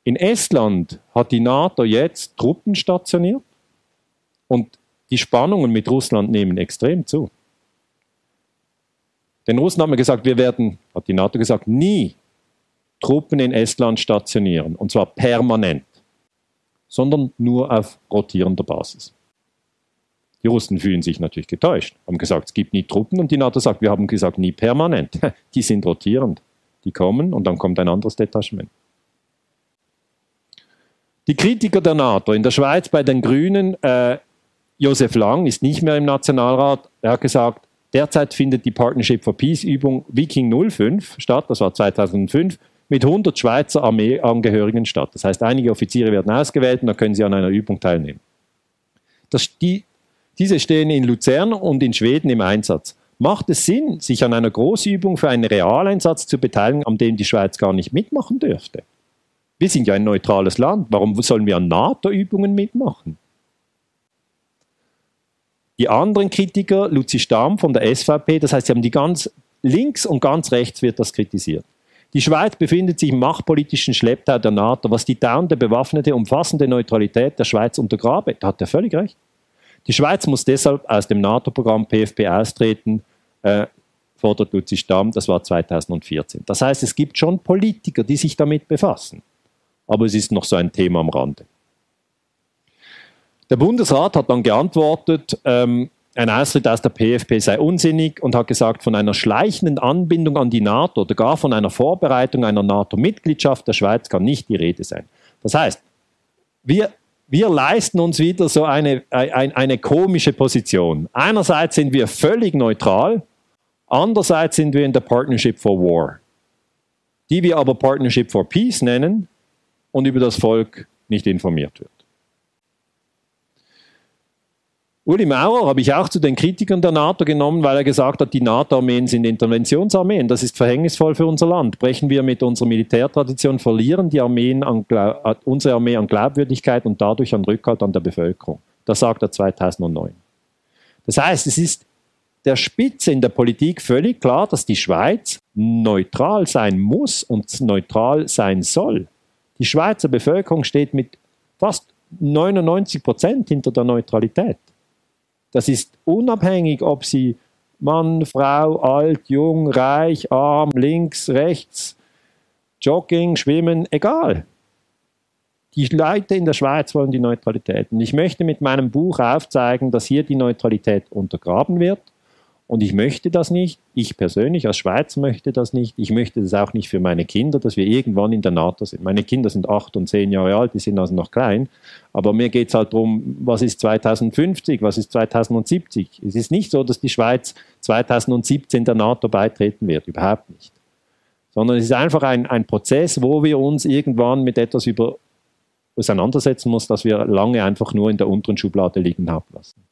In Estland hat die NATO jetzt Truppen stationiert und die Spannungen mit Russland nehmen extrem zu. Den Russen haben wir gesagt, wir werden, hat die NATO gesagt, nie Truppen in Estland stationieren, und zwar permanent, sondern nur auf rotierender Basis. Die Russen fühlen sich natürlich getäuscht, haben gesagt, es gibt nie Truppen und die NATO sagt, wir haben gesagt, nie permanent. Die sind rotierend. Die kommen und dann kommt ein anderes Detachement. Die Kritiker der NATO in der Schweiz bei den Grünen, äh, Josef Lang ist nicht mehr im Nationalrat, er hat gesagt, derzeit findet die Partnership for Peace Übung Viking 05 statt, das war 2005, mit 100 Schweizer Armeeangehörigen statt. Das heißt, einige Offiziere werden ausgewählt und dann können sie an einer Übung teilnehmen. Das, die, diese stehen in Luzern und in Schweden im Einsatz. Macht es Sinn, sich an einer Großübung für einen Realeinsatz zu beteiligen, an dem die Schweiz gar nicht mitmachen dürfte? Wir sind ja ein neutrales Land. Warum sollen wir an NATO-Übungen mitmachen? Die anderen Kritiker, Luzi Stamm von der SVP, das heißt, sie haben die ganz links und ganz rechts wird das kritisiert. Die Schweiz befindet sich im machtpolitischen Schlepptau der NATO, was die dauernde bewaffnete, umfassende Neutralität der Schweiz untergrabe. Da hat er völlig recht. Die Schweiz muss deshalb aus dem NATO-Programm PFP austreten, äh, fordert Luzi Stamm, das war 2014. Das heißt, es gibt schon Politiker, die sich damit befassen. Aber es ist noch so ein Thema am Rande. Der Bundesrat hat dann geantwortet, ähm, ein Austritt aus der PFP sei unsinnig und hat gesagt, von einer schleichenden Anbindung an die NATO oder gar von einer Vorbereitung einer NATO-Mitgliedschaft der Schweiz kann nicht die Rede sein. Das heißt, wir, wir leisten uns wieder so eine, eine, eine komische Position. Einerseits sind wir völlig neutral, andererseits sind wir in der Partnership for War, die wir aber Partnership for Peace nennen und über das Volk nicht informiert wird. Uli Maurer habe ich auch zu den Kritikern der NATO genommen, weil er gesagt hat, die NATO-Armeen sind Interventionsarmeen. Das ist verhängnisvoll für unser Land. Brechen wir mit unserer Militärtradition, verlieren die Armeen an, äh, unsere Armee an Glaubwürdigkeit und dadurch an Rückhalt an der Bevölkerung. Das sagt er 2009. Das heißt, es ist der Spitze in der Politik völlig klar, dass die Schweiz neutral sein muss und neutral sein soll. Die Schweizer Bevölkerung steht mit fast 99 Prozent hinter der Neutralität. Das ist unabhängig, ob sie Mann, Frau, alt, jung, reich, arm, links, rechts, Jogging, Schwimmen, egal. Die Leute in der Schweiz wollen die Neutralität. Und ich möchte mit meinem Buch aufzeigen, dass hier die Neutralität untergraben wird und ich möchte das nicht. Ich persönlich als Schweizer möchte das nicht. Ich möchte das auch nicht für meine Kinder, dass wir irgendwann in der NATO sind. Meine Kinder sind acht und zehn Jahre alt, die sind also noch klein. Aber mir geht es halt darum, was ist 2050, was ist 2070. Es ist nicht so, dass die Schweiz 2017 der NATO beitreten wird. Überhaupt nicht. Sondern es ist einfach ein, ein Prozess, wo wir uns irgendwann mit etwas über auseinandersetzen muss, das wir lange einfach nur in der unteren Schublade liegen haben lassen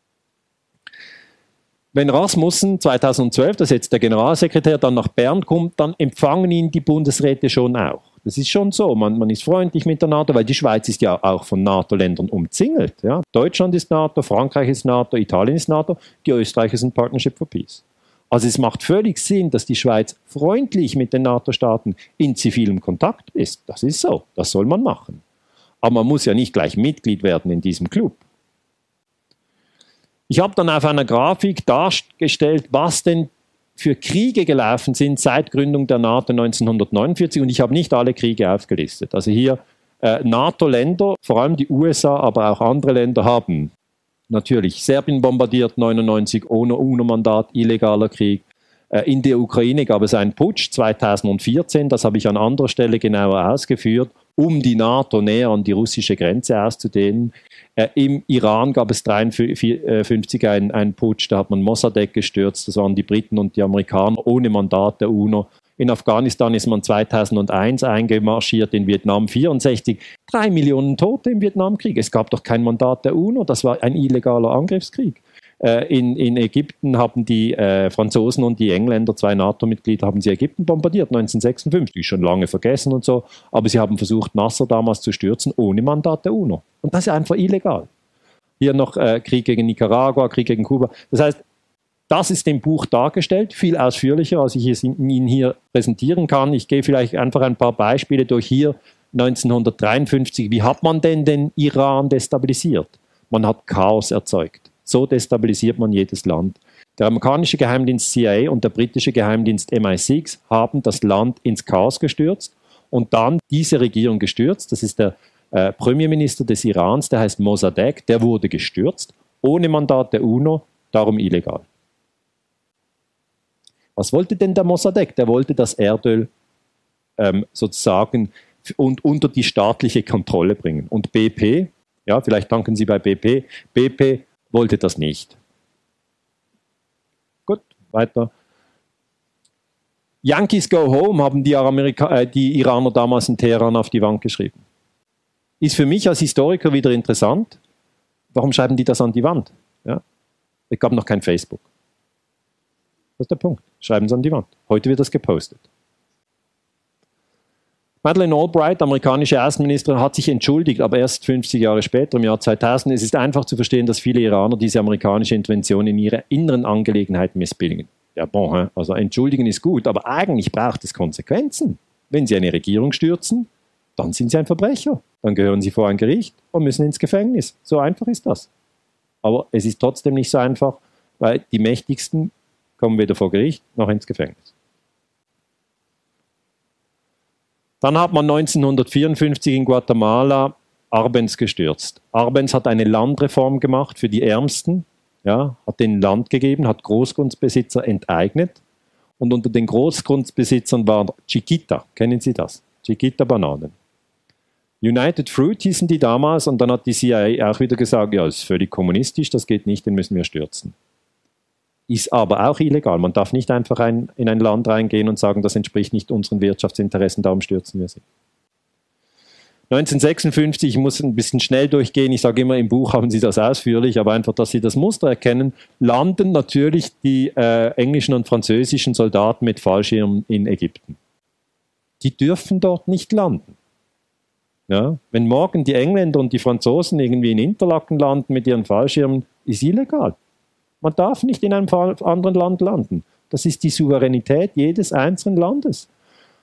wenn Rasmussen 2012, das ist jetzt der Generalsekretär, dann nach Bern kommt, dann empfangen ihn die Bundesräte schon auch. Das ist schon so. Man, man ist freundlich mit der NATO, weil die Schweiz ist ja auch von NATO-Ländern umzingelt. Ja? Deutschland ist NATO, Frankreich ist NATO, Italien ist NATO, die Österreicher sind Partnership for Peace. Also es macht völlig Sinn, dass die Schweiz freundlich mit den NATO-Staaten in zivilem Kontakt ist. Das ist so. Das soll man machen. Aber man muss ja nicht gleich Mitglied werden in diesem Club. Ich habe dann auf einer Grafik dargestellt, was denn für Kriege gelaufen sind seit Gründung der NATO 1949 und ich habe nicht alle Kriege aufgelistet. Also hier äh, NATO-Länder, vor allem die USA, aber auch andere Länder haben natürlich Serbien bombardiert 99 ohne UNO-Mandat, illegaler Krieg. Äh, in der Ukraine gab es einen Putsch 2014, das habe ich an anderer Stelle genauer ausgeführt, um die NATO näher an die russische Grenze auszudehnen. Äh, Im Iran gab es 1953 einen, einen Putsch, da hat man Mossadegh gestürzt, das waren die Briten und die Amerikaner ohne Mandat der UNO. In Afghanistan ist man 2001 eingemarschiert, in Vietnam 64. Drei Millionen Tote im Vietnamkrieg. Es gab doch kein Mandat der UNO, das war ein illegaler Angriffskrieg. Äh, in, in Ägypten haben die äh, Franzosen und die Engländer, zwei NATO-Mitglieder, haben sie Ägypten bombardiert, 1956, schon lange vergessen und so, aber sie haben versucht, Nasser damals zu stürzen, ohne Mandat der UNO. Und das ist einfach illegal. Hier noch äh, Krieg gegen Nicaragua, Krieg gegen Kuba. Das heißt, das ist im Buch dargestellt, viel ausführlicher, als ich es Ihnen hier präsentieren kann. Ich gehe vielleicht einfach ein paar Beispiele durch hier 1953. Wie hat man denn den Iran destabilisiert? Man hat Chaos erzeugt. So destabilisiert man jedes Land. Der amerikanische Geheimdienst CIA und der britische Geheimdienst MI6 haben das Land ins Chaos gestürzt und dann diese Regierung gestürzt. Das ist der äh, Premierminister des Irans, der heißt Mossadegh, der wurde gestürzt ohne Mandat der UNO, darum illegal. Was wollte denn der Mossadegh? Der wollte das Erdöl ähm, sozusagen und unter die staatliche Kontrolle bringen. Und BP, ja, vielleicht danken Sie bei BP, BP wollte das nicht. Gut, weiter. Yankees go home haben die, Amerika äh, die Iraner damals in Teheran auf die Wand geschrieben. Ist für mich als Historiker wieder interessant. Warum schreiben die das an die Wand? Ja? Es gab noch kein Facebook. Das ist der Punkt. Schreiben Sie an die Wand. Heute wird das gepostet. Madeleine Albright, amerikanische Außenministerin, hat sich entschuldigt, aber erst 50 Jahre später, im Jahr 2000. Es ist einfach zu verstehen, dass viele Iraner diese amerikanische Intervention in ihre inneren Angelegenheiten missbilligen. Ja, bon, also entschuldigen ist gut, aber eigentlich braucht es Konsequenzen. Wenn Sie eine Regierung stürzen, dann sind Sie ein Verbrecher. Dann gehören Sie vor ein Gericht und müssen ins Gefängnis. So einfach ist das. Aber es ist trotzdem nicht so einfach, weil die Mächtigsten kommen weder vor Gericht noch ins Gefängnis. Dann hat man 1954 in Guatemala Arbenz gestürzt. Arbenz hat eine Landreform gemacht für die Ärmsten, ja, hat den Land gegeben, hat Großgrundbesitzer enteignet und unter den Großgrundbesitzern war Chiquita. Kennen Sie das? Chiquita Bananen. United Fruit hießen die damals und dann hat die CIA auch wieder gesagt, ja, ist völlig kommunistisch, das geht nicht, den müssen wir stürzen ist aber auch illegal. Man darf nicht einfach ein, in ein Land reingehen und sagen, das entspricht nicht unseren Wirtschaftsinteressen, darum stürzen wir sie. 1956, ich muss ein bisschen schnell durchgehen, ich sage immer, im Buch haben Sie das ausführlich, aber einfach, dass Sie das Muster erkennen, landen natürlich die äh, englischen und französischen Soldaten mit Fallschirmen in Ägypten. Die dürfen dort nicht landen. Ja? Wenn morgen die Engländer und die Franzosen irgendwie in Interlaken landen mit ihren Fallschirmen, ist illegal. Man darf nicht in einem anderen Land landen. Das ist die Souveränität jedes einzelnen Landes.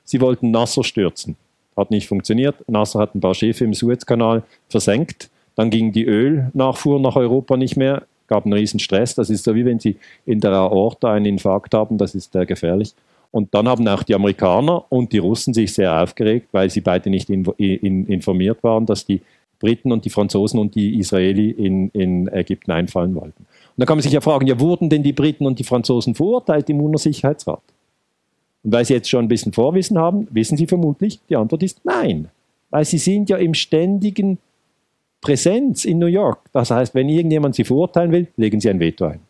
Sie wollten Nasser stürzen. Hat nicht funktioniert. Nasser hat ein paar Schiffe im Suezkanal versenkt. Dann ging die Ölnachfuhr nach Europa nicht mehr. Gab einen riesen Stress. Das ist so wie wenn Sie in der Aorta einen Infarkt haben. Das ist äh, gefährlich. Und dann haben auch die Amerikaner und die Russen sich sehr aufgeregt, weil sie beide nicht in, in, informiert waren, dass die Briten und die Franzosen und die Israeli in, in Ägypten einfallen wollten. Und da kann man sich ja fragen, ja, wurden denn die Briten und die Franzosen verurteilt im UNO-Sicherheitsrat? Und weil Sie jetzt schon ein bisschen Vorwissen haben, wissen Sie vermutlich, die Antwort ist nein. Weil Sie sind ja im ständigen Präsenz in New York. Das heißt, wenn irgendjemand Sie verurteilen will, legen Sie ein Veto ein.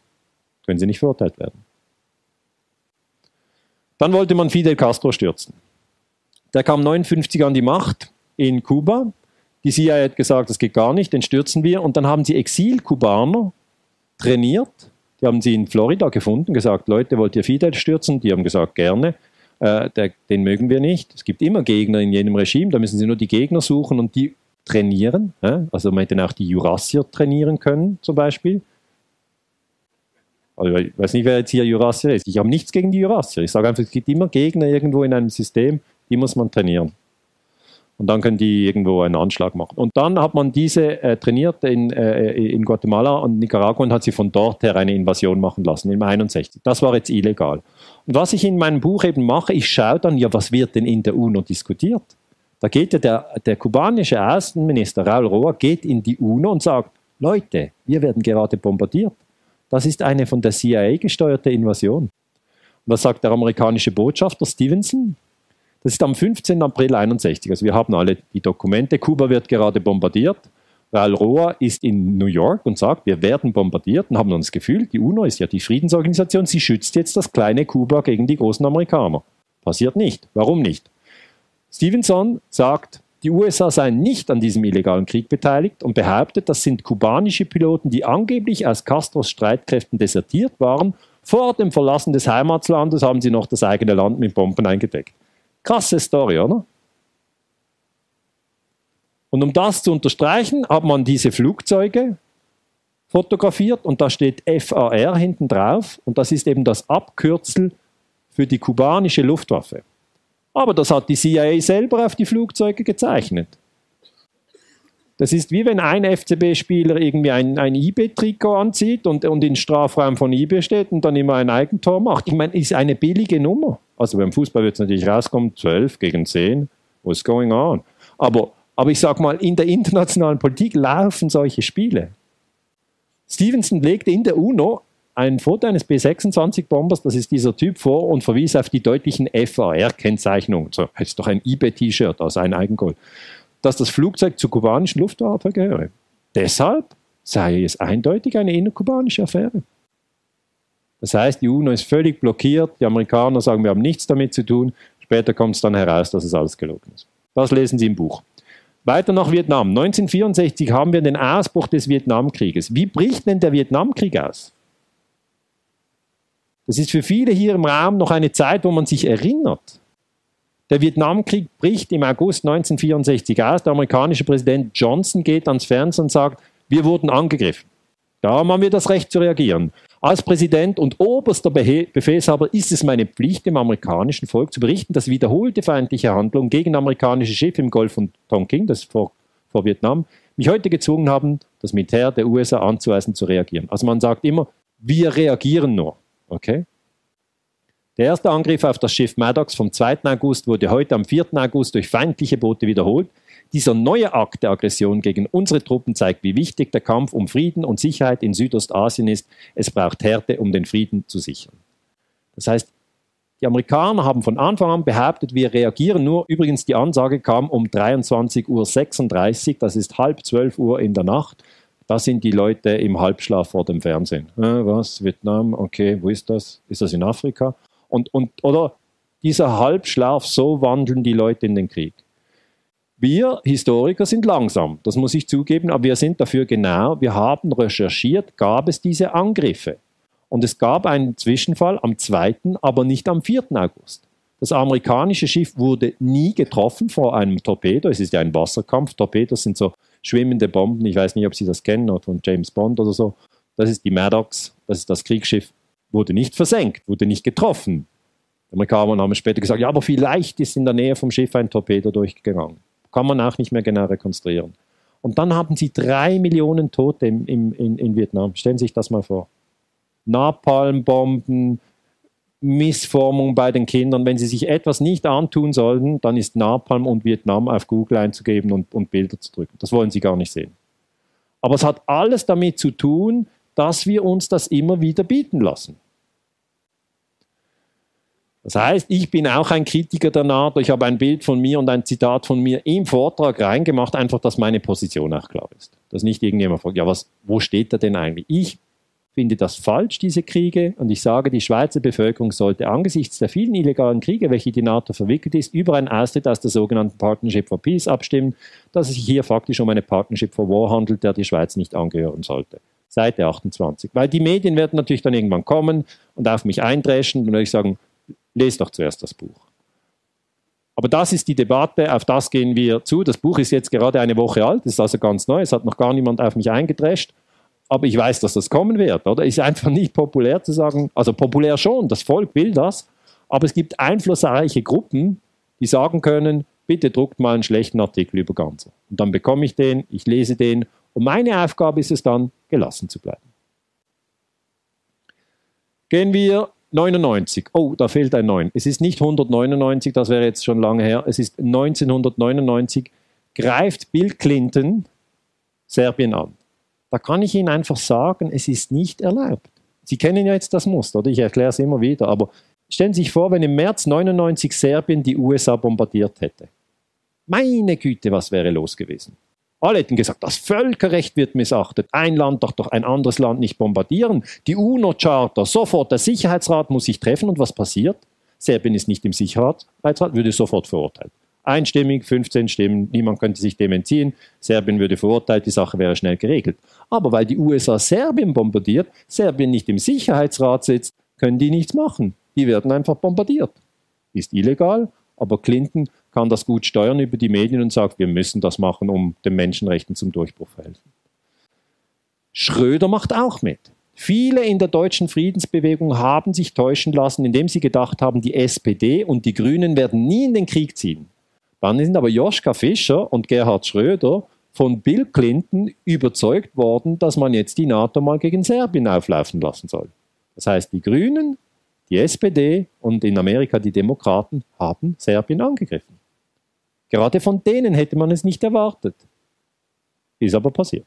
Können Sie nicht verurteilt werden. Dann wollte man Fidel Castro stürzen. Der kam 59 an die Macht in Kuba. Die CIA hat gesagt, das geht gar nicht, den stürzen wir. Und dann haben sie Exil-Kubaner trainiert. Die haben sie in Florida gefunden, gesagt, Leute, wollt ihr Fidel stürzen? Die haben gesagt, gerne. Äh, der, den mögen wir nicht. Es gibt immer Gegner in jedem Regime, da müssen sie nur die Gegner suchen und die trainieren. Äh? Also man hätte auch die Jurassier trainieren können, zum Beispiel. Also ich weiß nicht, wer jetzt hier Jurassier ist. Ich habe nichts gegen die Jurassier. Ich sage einfach, es gibt immer Gegner irgendwo in einem System, die muss man trainieren. Und dann können die irgendwo einen Anschlag machen. Und dann hat man diese äh, trainiert in, äh, in Guatemala und Nicaragua und hat sie von dort her eine Invasion machen lassen, im 61. Das war jetzt illegal. Und was ich in meinem Buch eben mache, ich schaue dann, ja, was wird denn in der UNO diskutiert? Da geht ja der, der kubanische Außenminister Raul Roa geht in die UNO und sagt, Leute, wir werden gerade bombardiert. Das ist eine von der CIA gesteuerte Invasion. Und was sagt der amerikanische Botschafter Stevenson? Das ist am 15. April 61. Also wir haben alle die Dokumente. Kuba wird gerade bombardiert. Raul Roa ist in New York und sagt, wir werden bombardiert und haben dann das Gefühl, die UNO ist ja die Friedensorganisation, sie schützt jetzt das kleine Kuba gegen die großen Amerikaner. Passiert nicht. Warum nicht? Stevenson sagt, die USA seien nicht an diesem illegalen Krieg beteiligt und behauptet, das sind kubanische Piloten, die angeblich aus Castros Streitkräften desertiert waren. Vor dem Verlassen des Heimatlandes haben sie noch das eigene Land mit Bomben eingedeckt. Krasse Story, oder? Und um das zu unterstreichen, hat man diese Flugzeuge fotografiert und da steht FAR hinten drauf und das ist eben das Abkürzel für die kubanische Luftwaffe. Aber das hat die CIA selber auf die Flugzeuge gezeichnet. Das ist wie wenn ein FCB-Spieler irgendwie ein, ein IB-Trikot anzieht und, und in Strafraum von IB steht und dann immer ein Eigentor macht. Ich meine, ist eine billige Nummer. Also beim Fußball wird es natürlich rauskommen, 12 gegen 10. What's going on? Aber, aber ich sage mal, in der internationalen Politik laufen solche Spiele. Stevenson legte in der UNO ein Foto eines B-26-Bombers, das ist dieser Typ vor und verwies auf die deutlichen FAR-Kennzeichnungen. So, das ist doch ein eBay-T-Shirt aus einem Eigengold. Dass das Flugzeug zur kubanischen Luftwaffe gehöre. Deshalb sei es eindeutig eine innerkubanische Affäre. Das heißt, die UNO ist völlig blockiert, die Amerikaner sagen, wir haben nichts damit zu tun. Später kommt es dann heraus, dass es alles gelogen ist. Das lesen Sie im Buch. Weiter nach Vietnam. 1964 haben wir den Ausbruch des Vietnamkrieges. Wie bricht denn der Vietnamkrieg aus? Das ist für viele hier im Raum noch eine Zeit, wo man sich erinnert. Der Vietnamkrieg bricht im August 1964 aus. Der amerikanische Präsident Johnson geht ans Fernsehen und sagt, wir wurden angegriffen. Da haben wir das Recht zu reagieren. Als Präsident und oberster Befehlshaber ist es meine Pflicht, dem amerikanischen Volk zu berichten, dass wiederholte feindliche Handlungen gegen amerikanische Schiffe im Golf von Tonkin, das vor, vor Vietnam, mich heute gezwungen haben, das Militär der USA anzuweisen, zu reagieren. Also man sagt immer, wir reagieren nur. Okay? Der erste Angriff auf das Schiff Maddox vom 2. August wurde heute am 4. August durch feindliche Boote wiederholt. Dieser neue Akt der Aggression gegen unsere Truppen zeigt, wie wichtig der Kampf um Frieden und Sicherheit in Südostasien ist. Es braucht Härte, um den Frieden zu sichern. Das heißt, die Amerikaner haben von Anfang an behauptet, wir reagieren nur. Übrigens, die Ansage kam um 23.36 Uhr, das ist halb zwölf Uhr in der Nacht. Da sind die Leute im Halbschlaf vor dem Fernsehen. Äh, was? Vietnam? Okay, wo ist das? Ist das in Afrika? Und, und, oder dieser Halbschlaf, so wandeln die Leute in den Krieg. Wir Historiker sind langsam, das muss ich zugeben, aber wir sind dafür genau, wir haben recherchiert, gab es diese Angriffe. Und es gab einen Zwischenfall am 2., aber nicht am 4. August. Das amerikanische Schiff wurde nie getroffen vor einem Torpedo. Es ist ja ein Wasserkampf. Torpedos sind so schwimmende Bomben. Ich weiß nicht, ob Sie das kennen oder von James Bond oder so. Das ist die Maddox, das ist das Kriegsschiff, wurde nicht versenkt, wurde nicht getroffen. Die Amerikaner haben später gesagt, ja, aber vielleicht ist in der Nähe vom Schiff ein Torpedo durchgegangen. Kann man auch nicht mehr genau rekonstruieren. Und dann haben sie drei Millionen Tote im, im, in, in Vietnam. Stellen Sie sich das mal vor. Napalmbomben, Missformung bei den Kindern. Wenn sie sich etwas nicht antun sollten, dann ist Napalm und Vietnam auf Google einzugeben und, und Bilder zu drücken. Das wollen sie gar nicht sehen. Aber es hat alles damit zu tun, dass wir uns das immer wieder bieten lassen. Das heißt, ich bin auch ein Kritiker der NATO. Ich habe ein Bild von mir und ein Zitat von mir im Vortrag reingemacht, einfach, dass meine Position auch klar ist. Dass nicht irgendjemand fragt, ja, was, wo steht er denn eigentlich? Ich finde das falsch, diese Kriege. Und ich sage, die Schweizer Bevölkerung sollte angesichts der vielen illegalen Kriege, welche die NATO verwickelt ist, über einen Austritt aus der sogenannten Partnership for Peace abstimmen, dass es sich hier faktisch um eine Partnership for War handelt, der die Schweiz nicht angehören sollte. Seite 28. Weil die Medien werden natürlich dann irgendwann kommen und auf mich eindreschen und euch sagen, lest doch zuerst das Buch. Aber das ist die Debatte, auf das gehen wir zu. Das Buch ist jetzt gerade eine Woche alt, ist also ganz neu, es hat noch gar niemand auf mich eingedrescht aber ich weiß, dass das kommen wird, oder? Ist einfach nicht populär zu sagen, also populär schon, das Volk will das, aber es gibt einflussreiche Gruppen, die sagen können, bitte druckt mal einen schlechten Artikel über Ganze. Und dann bekomme ich den, ich lese den und meine Aufgabe ist es dann, gelassen zu bleiben. Gehen wir 99. Oh, da fehlt ein 9. Es ist nicht 199, das wäre jetzt schon lange her. Es ist 1999, greift Bill Clinton Serbien an da kann ich Ihnen einfach sagen, es ist nicht erlaubt. Sie kennen ja jetzt das Muster, oder? Ich erkläre es immer wieder, aber stellen Sie sich vor, wenn im März 99 Serbien die USA bombardiert hätte. Meine Güte, was wäre los gewesen? Alle hätten gesagt, das Völkerrecht wird missachtet. Ein Land darf doch ein anderes Land nicht bombardieren. Die UNO-Charta, sofort der Sicherheitsrat muss sich treffen. Und was passiert? Serbien ist nicht im Sicherheitsrat, würde sofort verurteilt. Einstimmig, 15 Stimmen, niemand könnte sich dem entziehen. Serbien würde verurteilt, die Sache wäre schnell geregelt. Aber weil die USA Serbien bombardiert, Serbien nicht im Sicherheitsrat sitzt, können die nichts machen. Die werden einfach bombardiert. Ist illegal, aber Clinton kann das gut steuern über die Medien und sagt, wir müssen das machen, um den Menschenrechten zum Durchbruch zu verhelfen. Schröder macht auch mit. Viele in der deutschen Friedensbewegung haben sich täuschen lassen, indem sie gedacht haben, die SPD und die Grünen werden nie in den Krieg ziehen. Dann sind aber Joschka Fischer und Gerhard Schröder von Bill Clinton überzeugt worden, dass man jetzt die NATO mal gegen Serbien auflaufen lassen soll. Das heißt, die Grünen, die SPD und in Amerika die Demokraten haben Serbien angegriffen. Gerade von denen hätte man es nicht erwartet. Ist aber passiert.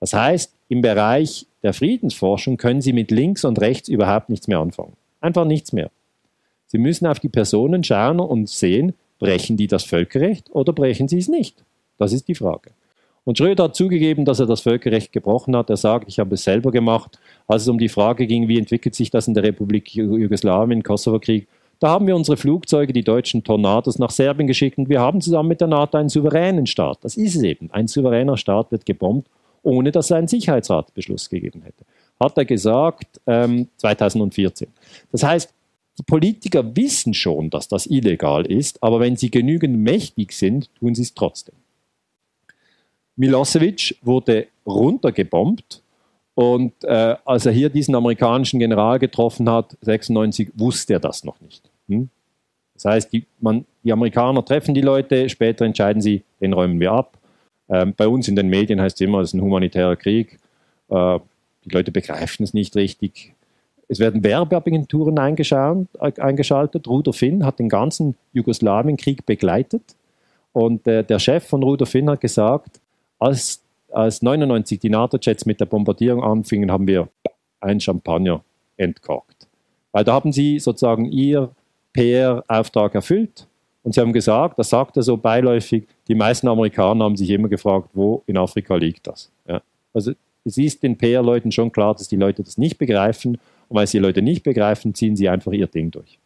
Das heißt, im Bereich der Friedensforschung können Sie mit links und rechts überhaupt nichts mehr anfangen. Einfach nichts mehr. Sie müssen auf die Personen schauen und sehen, brechen die das Völkerrecht oder brechen sie es nicht? Das ist die Frage. Und Schröder hat zugegeben, dass er das Völkerrecht gebrochen hat. Er sagt, ich habe es selber gemacht. Als es um die Frage ging, wie entwickelt sich das in der Republik Jugoslawien, Kosovo-Krieg, da haben wir unsere Flugzeuge, die deutschen Tornados, nach Serbien geschickt und wir haben zusammen mit der NATO einen souveränen Staat. Das ist es eben. Ein souveräner Staat wird gebombt, ohne dass es einen Sicherheitsratbeschluss gegeben hätte. Hat er gesagt, ähm, 2014. Das heißt, die Politiker wissen schon, dass das illegal ist, aber wenn sie genügend mächtig sind, tun sie es trotzdem. Milosevic wurde runtergebombt und äh, als er hier diesen amerikanischen General getroffen hat, 96, wusste er das noch nicht. Hm? Das heißt, die, man, die, Amerikaner treffen die Leute, später entscheiden sie, den räumen wir ab. Ähm, bei uns in den Medien heißt es immer, es ist ein humanitärer Krieg. Äh, die Leute begreifen es nicht richtig. Es werden Werbeagenturen eingeschaltet. Ruder Finn hat den ganzen Jugoslawienkrieg begleitet. Und äh, der Chef von Ruder Finn hat gesagt, als als 99 die NATO-Jets mit der Bombardierung anfingen, haben wir ein Champagner entkorkt. Weil da haben sie sozusagen ihr PR-Auftrag erfüllt und sie haben gesagt, das sagt er so beiläufig, die meisten Amerikaner haben sich immer gefragt, wo in Afrika liegt das. Ja. Also es ist den PR-Leuten schon klar, dass die Leute das nicht begreifen und weil sie die Leute nicht begreifen, ziehen sie einfach ihr Ding durch.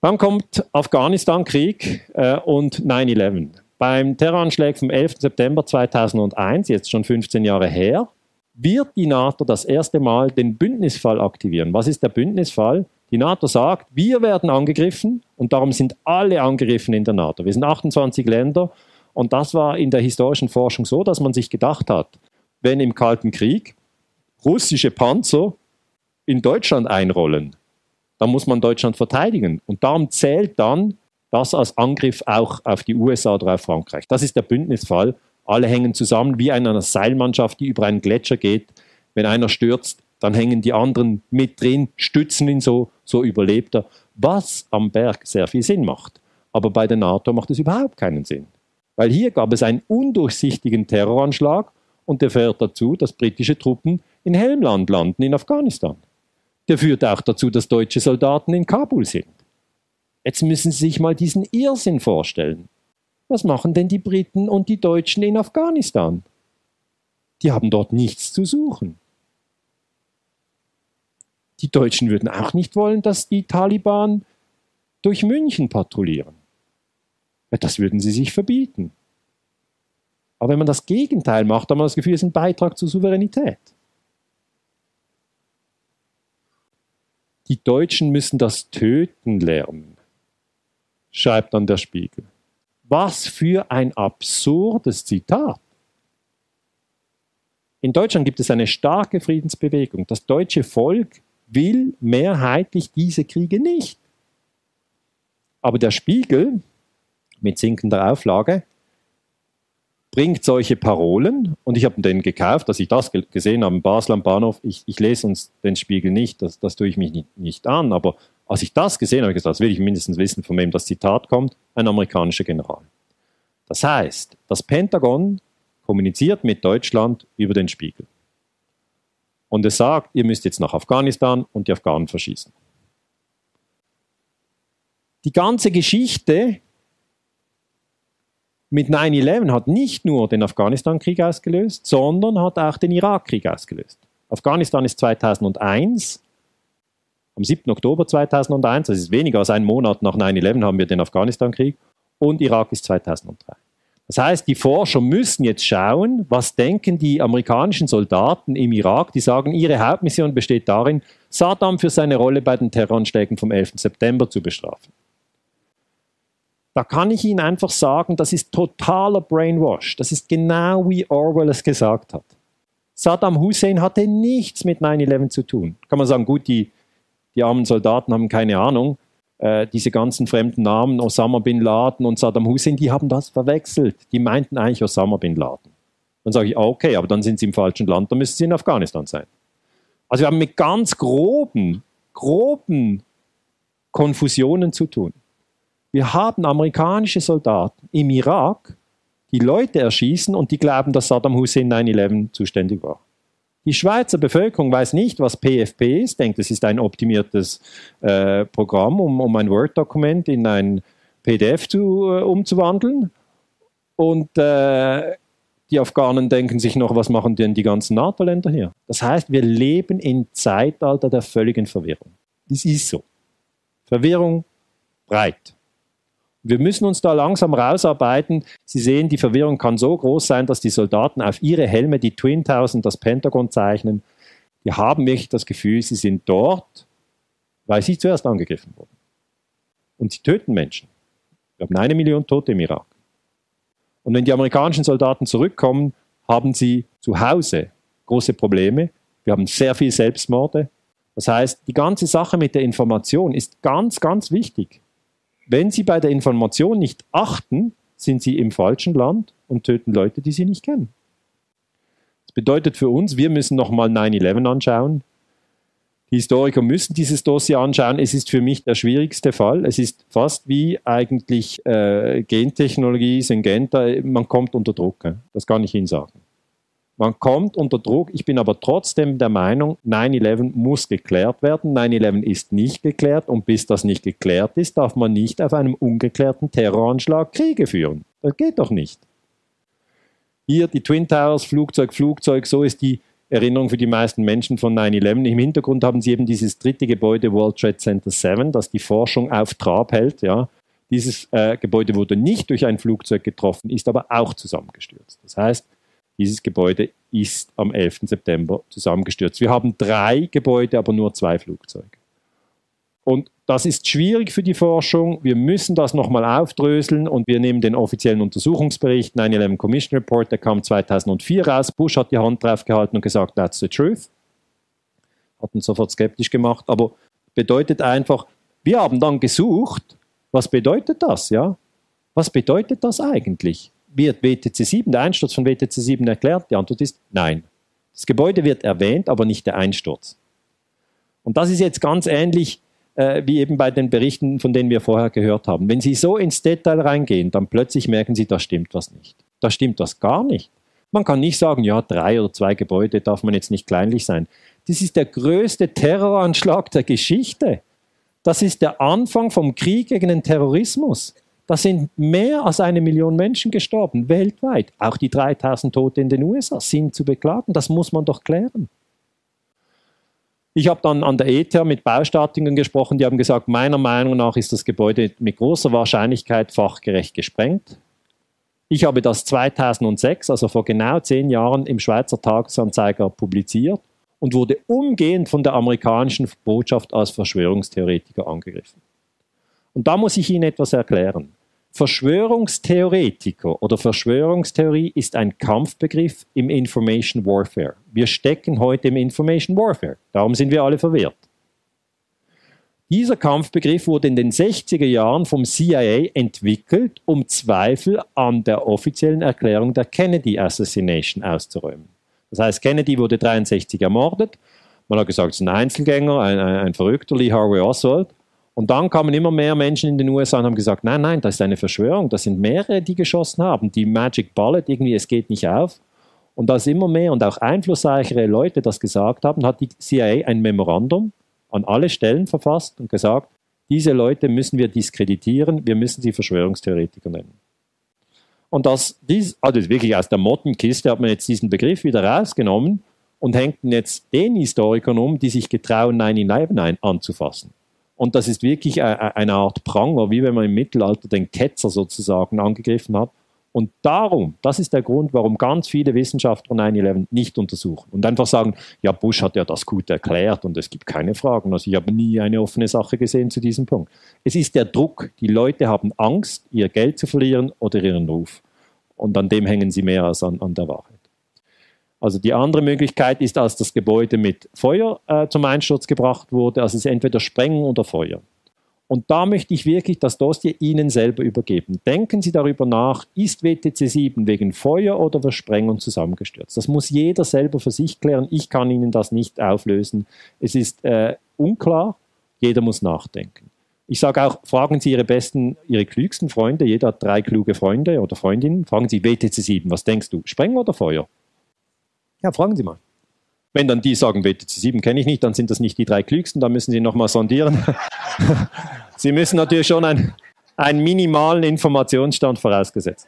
Dann kommt Afghanistan-Krieg äh, und 9-11. Beim Terroranschlag vom 11. September 2001, jetzt schon 15 Jahre her, wird die NATO das erste Mal den Bündnisfall aktivieren. Was ist der Bündnisfall? Die NATO sagt, wir werden angegriffen und darum sind alle angegriffen in der NATO. Wir sind 28 Länder und das war in der historischen Forschung so, dass man sich gedacht hat, wenn im Kalten Krieg russische Panzer in Deutschland einrollen, dann muss man Deutschland verteidigen. Und darum zählt dann das als Angriff auch auf die USA oder auf Frankreich. Das ist der Bündnisfall. Alle hängen zusammen wie in einer Seilmannschaft, die über einen Gletscher geht. Wenn einer stürzt, dann hängen die anderen mit drin, stützen ihn so, so überlebt er. Was am Berg sehr viel Sinn macht. Aber bei der NATO macht es überhaupt keinen Sinn. Weil hier gab es einen undurchsichtigen Terroranschlag und der führt dazu, dass britische Truppen in Helmland landen, in Afghanistan. Der führt auch dazu, dass deutsche Soldaten in Kabul sind. Jetzt müssen Sie sich mal diesen Irrsinn vorstellen. Was machen denn die Briten und die Deutschen in Afghanistan? Die haben dort nichts zu suchen. Die Deutschen würden auch nicht wollen, dass die Taliban durch München patrouillieren. Das würden sie sich verbieten. Aber wenn man das Gegenteil macht, hat man das Gefühl, es ist ein Beitrag zur Souveränität. Die Deutschen müssen das Töten lernen schreibt dann der Spiegel. Was für ein absurdes Zitat. In Deutschland gibt es eine starke Friedensbewegung. Das deutsche Volk will mehrheitlich diese Kriege nicht. Aber der Spiegel mit sinkender Auflage bringt solche Parolen und ich habe den gekauft, dass ich das gesehen habe im Basel am Bahnhof. Ich, ich lese uns den Spiegel nicht, das, das tue ich mich nicht, nicht an, aber als ich das gesehen habe, habe ich gesagt, das will ich mindestens wissen, von wem das Zitat kommt, ein amerikanischer General. Das heißt, das Pentagon kommuniziert mit Deutschland über den Spiegel. Und es sagt, ihr müsst jetzt nach Afghanistan und die Afghanen verschießen. Die ganze Geschichte mit 9-11 hat nicht nur den Afghanistan-Krieg ausgelöst, sondern hat auch den Irak-Krieg ausgelöst. Afghanistan ist 2001 am 7. Oktober 2001, das ist weniger als einen Monat nach 9-11, haben wir den Afghanistan-Krieg und Irak ist 2003. Das heißt, die Forscher müssen jetzt schauen, was denken die amerikanischen Soldaten im Irak, die sagen, ihre Hauptmission besteht darin, Saddam für seine Rolle bei den Terroranschlägen vom 11. September zu bestrafen. Da kann ich Ihnen einfach sagen, das ist totaler Brainwash. Das ist genau wie Orwell es gesagt hat. Saddam Hussein hatte nichts mit 9-11 zu tun. Kann man sagen, gut, die die armen Soldaten haben keine Ahnung. Äh, diese ganzen fremden Namen, Osama bin Laden und Saddam Hussein, die haben das verwechselt. Die meinten eigentlich Osama bin Laden. Dann sage ich, okay, aber dann sind sie im falschen Land, dann müssen sie in Afghanistan sein. Also wir haben mit ganz groben, groben Konfusionen zu tun. Wir haben amerikanische Soldaten im Irak, die Leute erschießen und die glauben, dass Saddam Hussein 9-11 zuständig war. Die Schweizer Bevölkerung weiß nicht, was PFP ist, denkt, es ist ein optimiertes äh, Programm, um, um ein Word-Dokument in ein PDF zu, äh, umzuwandeln. Und äh, die Afghanen denken sich noch, was machen denn die ganzen NATO-Länder hier? Das heißt, wir leben im Zeitalter der völligen Verwirrung. Das ist so. Verwirrung breit. Wir müssen uns da langsam rausarbeiten. Sie sehen, die Verwirrung kann so groß sein, dass die Soldaten auf ihre Helme die Twin Towers und das Pentagon zeichnen. Die haben wirklich das Gefühl, sie sind dort, weil sie zuerst angegriffen wurden. Und sie töten Menschen. Wir haben eine Million Tote im Irak. Und wenn die amerikanischen Soldaten zurückkommen, haben sie zu Hause große Probleme. Wir haben sehr viele Selbstmorde. Das heißt, die ganze Sache mit der Information ist ganz, ganz wichtig. Wenn Sie bei der Information nicht achten, sind Sie im falschen Land und töten Leute, die Sie nicht kennen. Das bedeutet für uns, wir müssen nochmal 9-11 anschauen. Die Historiker müssen dieses Dossier anschauen. Es ist für mich der schwierigste Fall. Es ist fast wie eigentlich äh, Gentechnologie, Syngenta. Man kommt unter Druck. Das kann ich Ihnen sagen. Man kommt unter Druck. Ich bin aber trotzdem der Meinung, 9-11 muss geklärt werden. 9-11 ist nicht geklärt und bis das nicht geklärt ist, darf man nicht auf einem ungeklärten Terroranschlag Kriege führen. Das geht doch nicht. Hier die Twin Towers, Flugzeug, Flugzeug, so ist die Erinnerung für die meisten Menschen von 9-11. Im Hintergrund haben sie eben dieses dritte Gebäude, World Trade Center 7, das die Forschung auf Trab hält. Ja. Dieses äh, Gebäude wurde nicht durch ein Flugzeug getroffen, ist aber auch zusammengestürzt. Das heißt, dieses Gebäude ist am 11. September zusammengestürzt. Wir haben drei Gebäude, aber nur zwei Flugzeuge. Und das ist schwierig für die Forschung. Wir müssen das nochmal aufdröseln und wir nehmen den offiziellen Untersuchungsbericht 9-11 Commission Report, der kam 2004 raus. Bush hat die Hand drauf gehalten und gesagt, that's the truth. Hat uns sofort skeptisch gemacht, aber bedeutet einfach, wir haben dann gesucht, was bedeutet das, ja? Was bedeutet das eigentlich? Wird WTC 7, der Einsturz von WTC 7 erklärt? Die Antwort ist nein. Das Gebäude wird erwähnt, aber nicht der Einsturz. Und das ist jetzt ganz ähnlich äh, wie eben bei den Berichten, von denen wir vorher gehört haben. Wenn Sie so ins Detail reingehen, dann plötzlich merken Sie, da stimmt was nicht. Da stimmt was gar nicht. Man kann nicht sagen, ja, drei oder zwei Gebäude darf man jetzt nicht kleinlich sein. Das ist der größte Terroranschlag der Geschichte. Das ist der Anfang vom Krieg gegen den Terrorismus. Da sind mehr als eine Million Menschen gestorben, weltweit. Auch die 3000 Tote in den USA sind zu beklagen. Das muss man doch klären. Ich habe dann an der ETH mit Baustatikern gesprochen, die haben gesagt, meiner Meinung nach ist das Gebäude mit großer Wahrscheinlichkeit fachgerecht gesprengt. Ich habe das 2006, also vor genau zehn Jahren, im Schweizer Tagesanzeiger publiziert und wurde umgehend von der amerikanischen Botschaft als Verschwörungstheoretiker angegriffen. Und da muss ich Ihnen etwas erklären. Verschwörungstheoretiker oder Verschwörungstheorie ist ein Kampfbegriff im Information Warfare. Wir stecken heute im Information Warfare. Darum sind wir alle verwirrt. Dieser Kampfbegriff wurde in den 60er Jahren vom CIA entwickelt, um Zweifel an der offiziellen Erklärung der Kennedy Assassination auszuräumen. Das heißt, Kennedy wurde 63 ermordet. Man hat gesagt, es ist ein Einzelgänger, ein, ein, ein Verrückter, Lee Harvey Oswald. Und dann kamen immer mehr Menschen in den USA und haben gesagt, nein, nein, das ist eine Verschwörung, das sind mehrere, die geschossen haben. Die Magic Bullet, irgendwie, es geht nicht auf. Und als immer mehr und auch einflussreichere Leute das gesagt haben, hat die CIA ein Memorandum an alle Stellen verfasst und gesagt, diese Leute müssen wir diskreditieren, wir müssen sie Verschwörungstheoretiker nennen. Und das, dies, also wirklich aus der Mottenkiste hat man jetzt diesen Begriff wieder rausgenommen und hängt jetzt den Historikern um, die sich getrauen, 9-11 anzufassen. Und das ist wirklich eine Art Pranger, wie wenn man im Mittelalter den Ketzer sozusagen angegriffen hat. Und darum, das ist der Grund, warum ganz viele Wissenschaftler 9-11 nicht untersuchen und einfach sagen, ja, Bush hat ja das gut erklärt und es gibt keine Fragen. Also ich habe nie eine offene Sache gesehen zu diesem Punkt. Es ist der Druck. Die Leute haben Angst, ihr Geld zu verlieren oder ihren Ruf. Und an dem hängen sie mehr als an, an der Wahrheit. Also die andere Möglichkeit ist, als das Gebäude mit Feuer äh, zum Einsturz gebracht wurde, also es ist entweder Sprengen oder Feuer. Und da möchte ich wirklich das Dossier Ihnen selber übergeben. Denken Sie darüber nach, ist WTC 7 wegen Feuer oder Versprengung zusammengestürzt? Das muss jeder selber für sich klären. Ich kann Ihnen das nicht auflösen. Es ist äh, unklar. Jeder muss nachdenken. Ich sage auch, fragen Sie Ihre besten, Ihre klügsten Freunde, jeder hat drei kluge Freunde oder Freundinnen, fragen Sie WTC 7, was denkst du, Sprengung oder Feuer? Ja, fragen Sie mal. Wenn dann die sagen, WTC 7 kenne ich nicht, dann sind das nicht die drei klügsten, dann müssen sie nochmal sondieren. sie müssen natürlich schon ein, einen minimalen Informationsstand vorausgesetzt.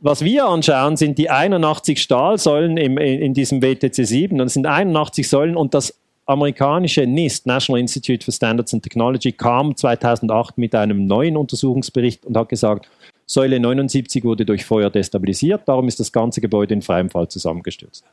Was wir anschauen, sind die 81 Stahlsäulen im, in, in diesem WTC 7. Das sind 81 Säulen und das amerikanische NIST, National Institute for Standards and Technology, kam 2008 mit einem neuen Untersuchungsbericht und hat gesagt, Säule 79 wurde durch Feuer destabilisiert, darum ist das ganze Gebäude in freiem Fall zusammengestürzt.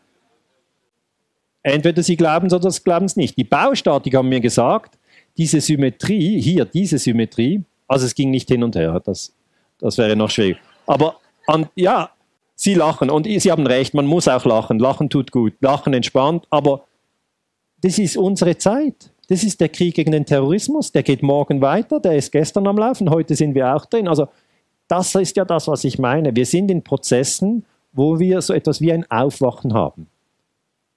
Entweder Sie glauben es oder Sie glauben es nicht. Die Baustatiker haben mir gesagt, diese Symmetrie, hier diese Symmetrie, also es ging nicht hin und her, das, das wäre noch schwierig. Aber an, ja, Sie lachen und Sie haben recht, man muss auch lachen. Lachen tut gut, Lachen entspannt, aber das ist unsere Zeit. Das ist der Krieg gegen den Terrorismus, der geht morgen weiter, der ist gestern am Laufen, heute sind wir auch drin. Also das ist ja das, was ich meine. Wir sind in Prozessen, wo wir so etwas wie ein Aufwachen haben.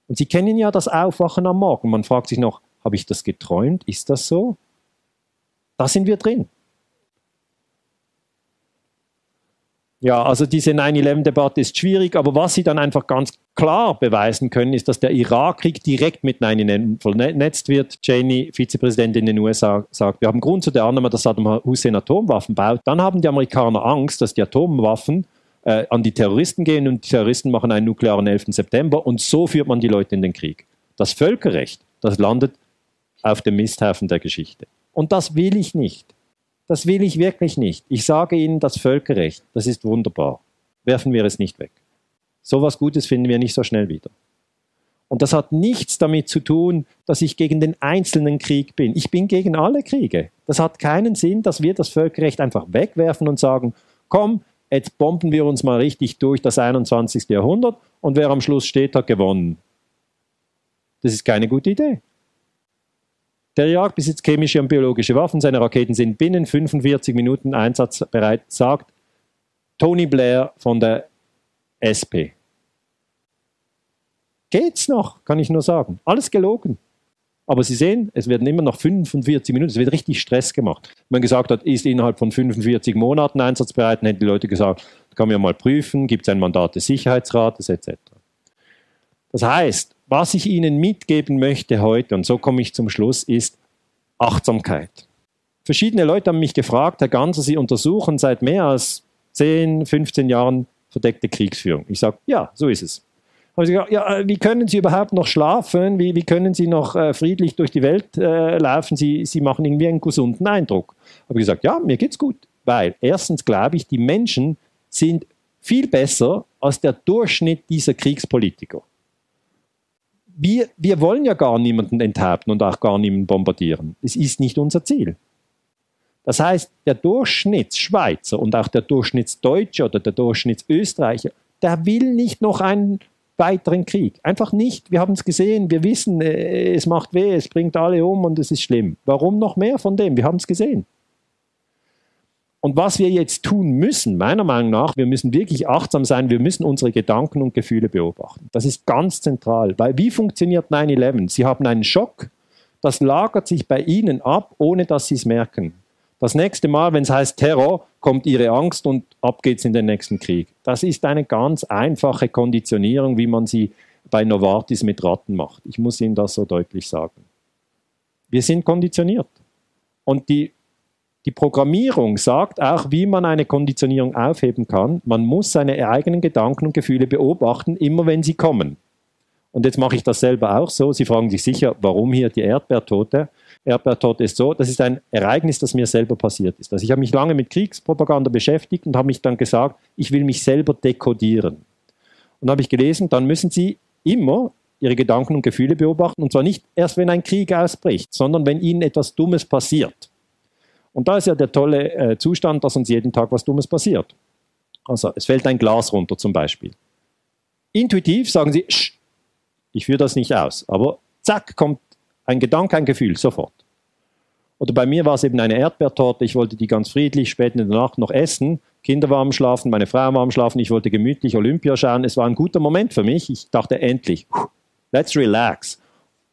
Und Sie kennen ja das Aufwachen am Morgen. Man fragt sich noch, habe ich das geträumt? Ist das so? Da sind wir drin. Ja, also diese 9-11-Debatte ist schwierig, aber was sie dann einfach ganz klar beweisen können, ist, dass der Irakkrieg direkt mit 9-11 vernetzt wird. Cheney, Vizepräsident in den USA, sagt, wir haben Grund zu der Annahme, dass Saddam Hussein Atomwaffen baut. Dann haben die Amerikaner Angst, dass die Atomwaffen äh, an die Terroristen gehen und die Terroristen machen einen nuklearen 11. September und so führt man die Leute in den Krieg. Das Völkerrecht, das landet auf dem Misthaufen der Geschichte. Und das will ich nicht. Das will ich wirklich nicht. Ich sage Ihnen, das Völkerrecht, das ist wunderbar. Werfen wir es nicht weg. So was Gutes finden wir nicht so schnell wieder. Und das hat nichts damit zu tun, dass ich gegen den einzelnen Krieg bin. Ich bin gegen alle Kriege. Das hat keinen Sinn, dass wir das Völkerrecht einfach wegwerfen und sagen, komm, jetzt bomben wir uns mal richtig durch das 21. Jahrhundert und wer am Schluss steht, hat gewonnen. Das ist keine gute Idee. Der Irak besitzt chemische und biologische Waffen. Seine Raketen sind binnen 45 Minuten einsatzbereit, sagt Tony Blair von der SP. Geht's noch, kann ich nur sagen. Alles gelogen. Aber Sie sehen, es werden immer noch 45 Minuten, es wird richtig Stress gemacht. Wenn man gesagt hat, ist innerhalb von 45 Monaten einsatzbereit, dann hätten die Leute gesagt, kann man ja mal prüfen, gibt es ein Mandat des Sicherheitsrates etc. Das heißt, was ich Ihnen mitgeben möchte heute, und so komme ich zum Schluss, ist Achtsamkeit. Verschiedene Leute haben mich gefragt, Herr Ganser, Sie untersuchen seit mehr als 10, 15 Jahren verdeckte Kriegsführung. Ich sage, ja, so ist es. Gesagt, ja, äh, wie können Sie überhaupt noch schlafen? Wie, wie können Sie noch äh, friedlich durch die Welt äh, laufen? Sie, Sie machen irgendwie einen gesunden Eindruck. Habe ich gesagt, ja, mir geht's gut. Weil erstens glaube ich, die Menschen sind viel besser als der Durchschnitt dieser Kriegspolitiker wir, wir wollen ja gar niemanden enthaupten und auch gar niemanden bombardieren. Es ist nicht unser Ziel. Das heißt, der Durchschnittsschweizer und auch der Durchschnittsdeutsche oder der Durchschnittsösterreicher, der will nicht noch einen weiteren Krieg. Einfach nicht. Wir haben es gesehen, wir wissen, äh, es macht weh, es bringt alle um und es ist schlimm. Warum noch mehr von dem? Wir haben es gesehen. Und was wir jetzt tun müssen, meiner Meinung nach, wir müssen wirklich achtsam sein, wir müssen unsere Gedanken und Gefühle beobachten. Das ist ganz zentral, weil wie funktioniert 9-11? Sie haben einen Schock, das lagert sich bei Ihnen ab, ohne dass Sie es merken. Das nächste Mal, wenn es heißt Terror, kommt Ihre Angst und ab geht's in den nächsten Krieg. Das ist eine ganz einfache Konditionierung, wie man sie bei Novartis mit Ratten macht. Ich muss Ihnen das so deutlich sagen. Wir sind konditioniert. Und die die Programmierung sagt auch, wie man eine Konditionierung aufheben kann. Man muss seine eigenen Gedanken und Gefühle beobachten, immer wenn sie kommen. Und jetzt mache ich das selber auch so. Sie fragen sich sicher, warum hier die Erdbeertote? Erdbeertote ist so, das ist ein Ereignis, das mir selber passiert ist. Also ich habe mich lange mit Kriegspropaganda beschäftigt und habe mich dann gesagt, ich will mich selber dekodieren. Und habe ich gelesen, dann müssen Sie immer Ihre Gedanken und Gefühle beobachten. Und zwar nicht erst, wenn ein Krieg ausbricht, sondern wenn Ihnen etwas Dummes passiert. Und da ist ja der tolle äh, Zustand, dass uns jeden Tag was Dummes passiert. Also es fällt ein Glas runter zum Beispiel. Intuitiv sagen Sie, ich führe das nicht aus. Aber zack, kommt ein Gedanke, ein Gefühl, sofort. Oder bei mir war es eben eine Erdbeertorte. Ich wollte die ganz friedlich spät in der Nacht noch essen. Kinder waren am Schlafen, meine Frau war am Schlafen. Ich wollte gemütlich Olympia schauen. Es war ein guter Moment für mich. Ich dachte endlich, let's relax.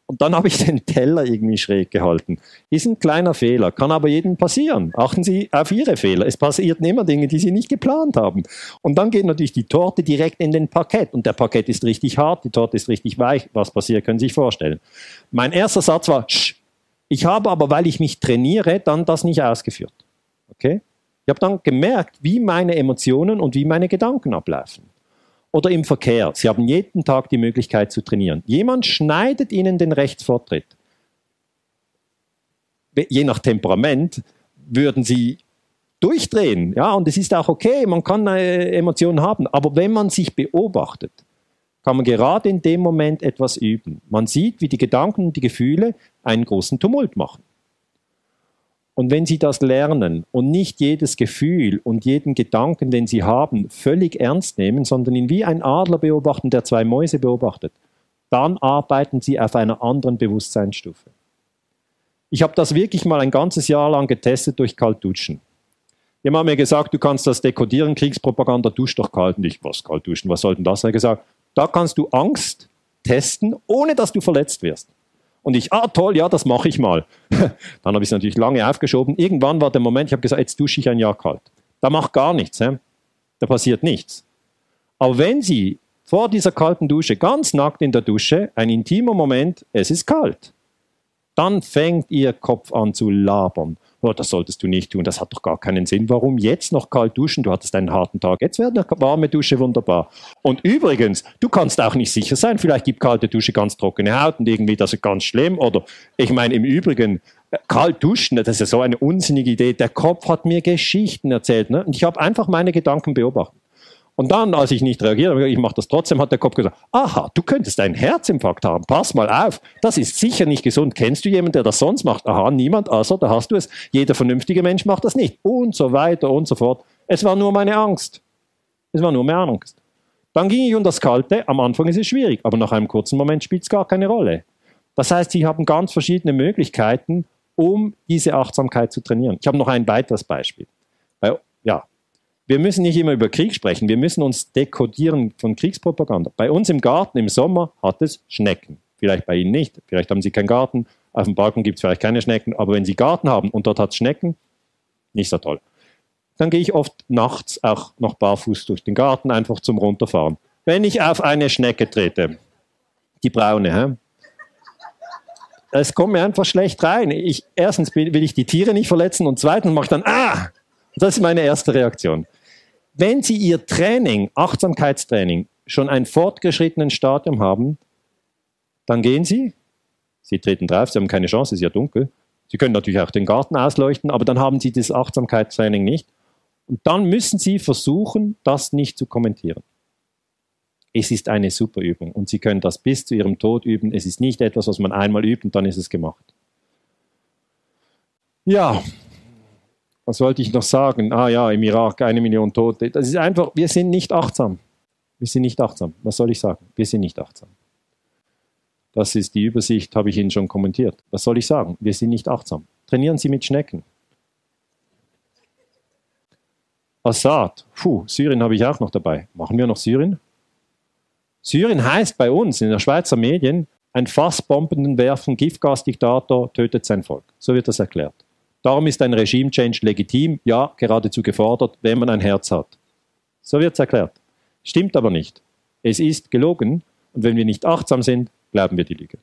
Und dann habe ich den Teller irgendwie schräg gehalten. Ist ein kleiner Fehler, kann aber jedem passieren. Achten Sie auf Ihre Fehler. Es passieren immer Dinge, die Sie nicht geplant haben. Und dann geht natürlich die Torte direkt in den Parkett. Und der Parkett ist richtig hart, die Torte ist richtig weich. Was passiert, können Sie sich vorstellen. Mein erster Satz war, ich habe aber, weil ich mich trainiere, dann das nicht ausgeführt. Okay? Ich habe dann gemerkt, wie meine Emotionen und wie meine Gedanken ablaufen oder im Verkehr. Sie haben jeden Tag die Möglichkeit zu trainieren. Jemand schneidet Ihnen den Rechtsvortritt. Je nach Temperament würden Sie durchdrehen. Ja, und es ist auch okay, man kann äh, Emotionen haben. Aber wenn man sich beobachtet, kann man gerade in dem Moment etwas üben. Man sieht, wie die Gedanken und die Gefühle einen großen Tumult machen. Und wenn Sie das lernen und nicht jedes Gefühl und jeden Gedanken, den Sie haben, völlig ernst nehmen, sondern ihn wie ein Adler beobachten, der zwei Mäuse beobachtet, dann arbeiten Sie auf einer anderen Bewusstseinsstufe. Ich habe das wirklich mal ein ganzes Jahr lang getestet durch Kaltduschen. Jemand hat mir gesagt, du kannst das dekodieren, Kriegspropaganda, dusch doch kalt. Und ich, was kalt duschen, was soll denn das? Er hat gesagt, da kannst du Angst testen, ohne dass du verletzt wirst. Und ich, ah toll, ja, das mache ich mal. Dann habe ich es natürlich lange aufgeschoben. Irgendwann war der Moment, ich habe gesagt, jetzt dusche ich ein Jahr kalt. Da macht gar nichts. He? Da passiert nichts. Aber wenn Sie vor dieser kalten Dusche, ganz nackt in der Dusche, ein intimer Moment, es ist kalt, dann fängt Ihr Kopf an zu labern oh, das solltest du nicht tun, das hat doch gar keinen Sinn. Warum jetzt noch kalt duschen? Du hattest einen harten Tag, jetzt wäre eine warme Dusche wunderbar. Und übrigens, du kannst auch nicht sicher sein, vielleicht gibt kalte Dusche ganz trockene Haut und irgendwie das ist ganz schlimm. Oder ich meine, im Übrigen, äh, kalt duschen, das ist ja so eine unsinnige Idee. Der Kopf hat mir Geschichten erzählt. Ne? Und ich habe einfach meine Gedanken beobachtet. Und dann, als ich nicht reagiere, ich mache das trotzdem, hat der Kopf gesagt, aha, du könntest einen Herzinfarkt haben, pass mal auf, das ist sicher nicht gesund. Kennst du jemanden, der das sonst macht? Aha, niemand, also da hast du es. Jeder vernünftige Mensch macht das nicht. Und so weiter und so fort. Es war nur meine Angst. Es war nur meine Angst. Dann ging ich um das Kalte. Am Anfang ist es schwierig, aber nach einem kurzen Moment spielt es gar keine Rolle. Das heißt, Sie haben ganz verschiedene Möglichkeiten, um diese Achtsamkeit zu trainieren. Ich habe noch ein weiteres Beispiel. Ja, wir müssen nicht immer über Krieg sprechen, wir müssen uns dekodieren von Kriegspropaganda. Bei uns im Garten im Sommer hat es Schnecken. Vielleicht bei Ihnen nicht, vielleicht haben Sie keinen Garten, auf dem Balkon gibt es vielleicht keine Schnecken, aber wenn Sie Garten haben und dort hat es Schnecken, nicht so toll. Dann gehe ich oft nachts auch noch barfuß durch den Garten, einfach zum Runterfahren. Wenn ich auf eine Schnecke trete, die braune, hä? es kommt mir einfach schlecht rein. Ich, erstens will ich die Tiere nicht verletzen und zweitens mache ich dann, ah, das ist meine erste Reaktion. Wenn Sie Ihr Training, Achtsamkeitstraining, schon ein fortgeschrittenen Stadium haben, dann gehen Sie, Sie treten drauf, Sie haben keine Chance, es ist ja dunkel. Sie können natürlich auch den Garten ausleuchten, aber dann haben Sie das Achtsamkeitstraining nicht. Und dann müssen Sie versuchen, das nicht zu kommentieren. Es ist eine super Übung und Sie können das bis zu Ihrem Tod üben. Es ist nicht etwas, was man einmal übt und dann ist es gemacht. Ja, was wollte ich noch sagen? Ah ja, im Irak eine Million Tote. Das ist einfach, wir sind nicht achtsam. Wir sind nicht achtsam. Was soll ich sagen? Wir sind nicht achtsam. Das ist die Übersicht, habe ich Ihnen schon kommentiert. Was soll ich sagen? Wir sind nicht achtsam. Trainieren Sie mit Schnecken. Assad, puh, Syrien habe ich auch noch dabei. Machen wir noch Syrien? Syrien heißt bei uns in der Schweizer Medien, ein Fassbombenden werfen, Giftgasdiktator tötet sein Volk. So wird das erklärt. Darum ist ein Regime-Change legitim, ja, geradezu gefordert, wenn man ein Herz hat. So wird es erklärt. Stimmt aber nicht. Es ist gelogen und wenn wir nicht achtsam sind, glauben wir die Lüge.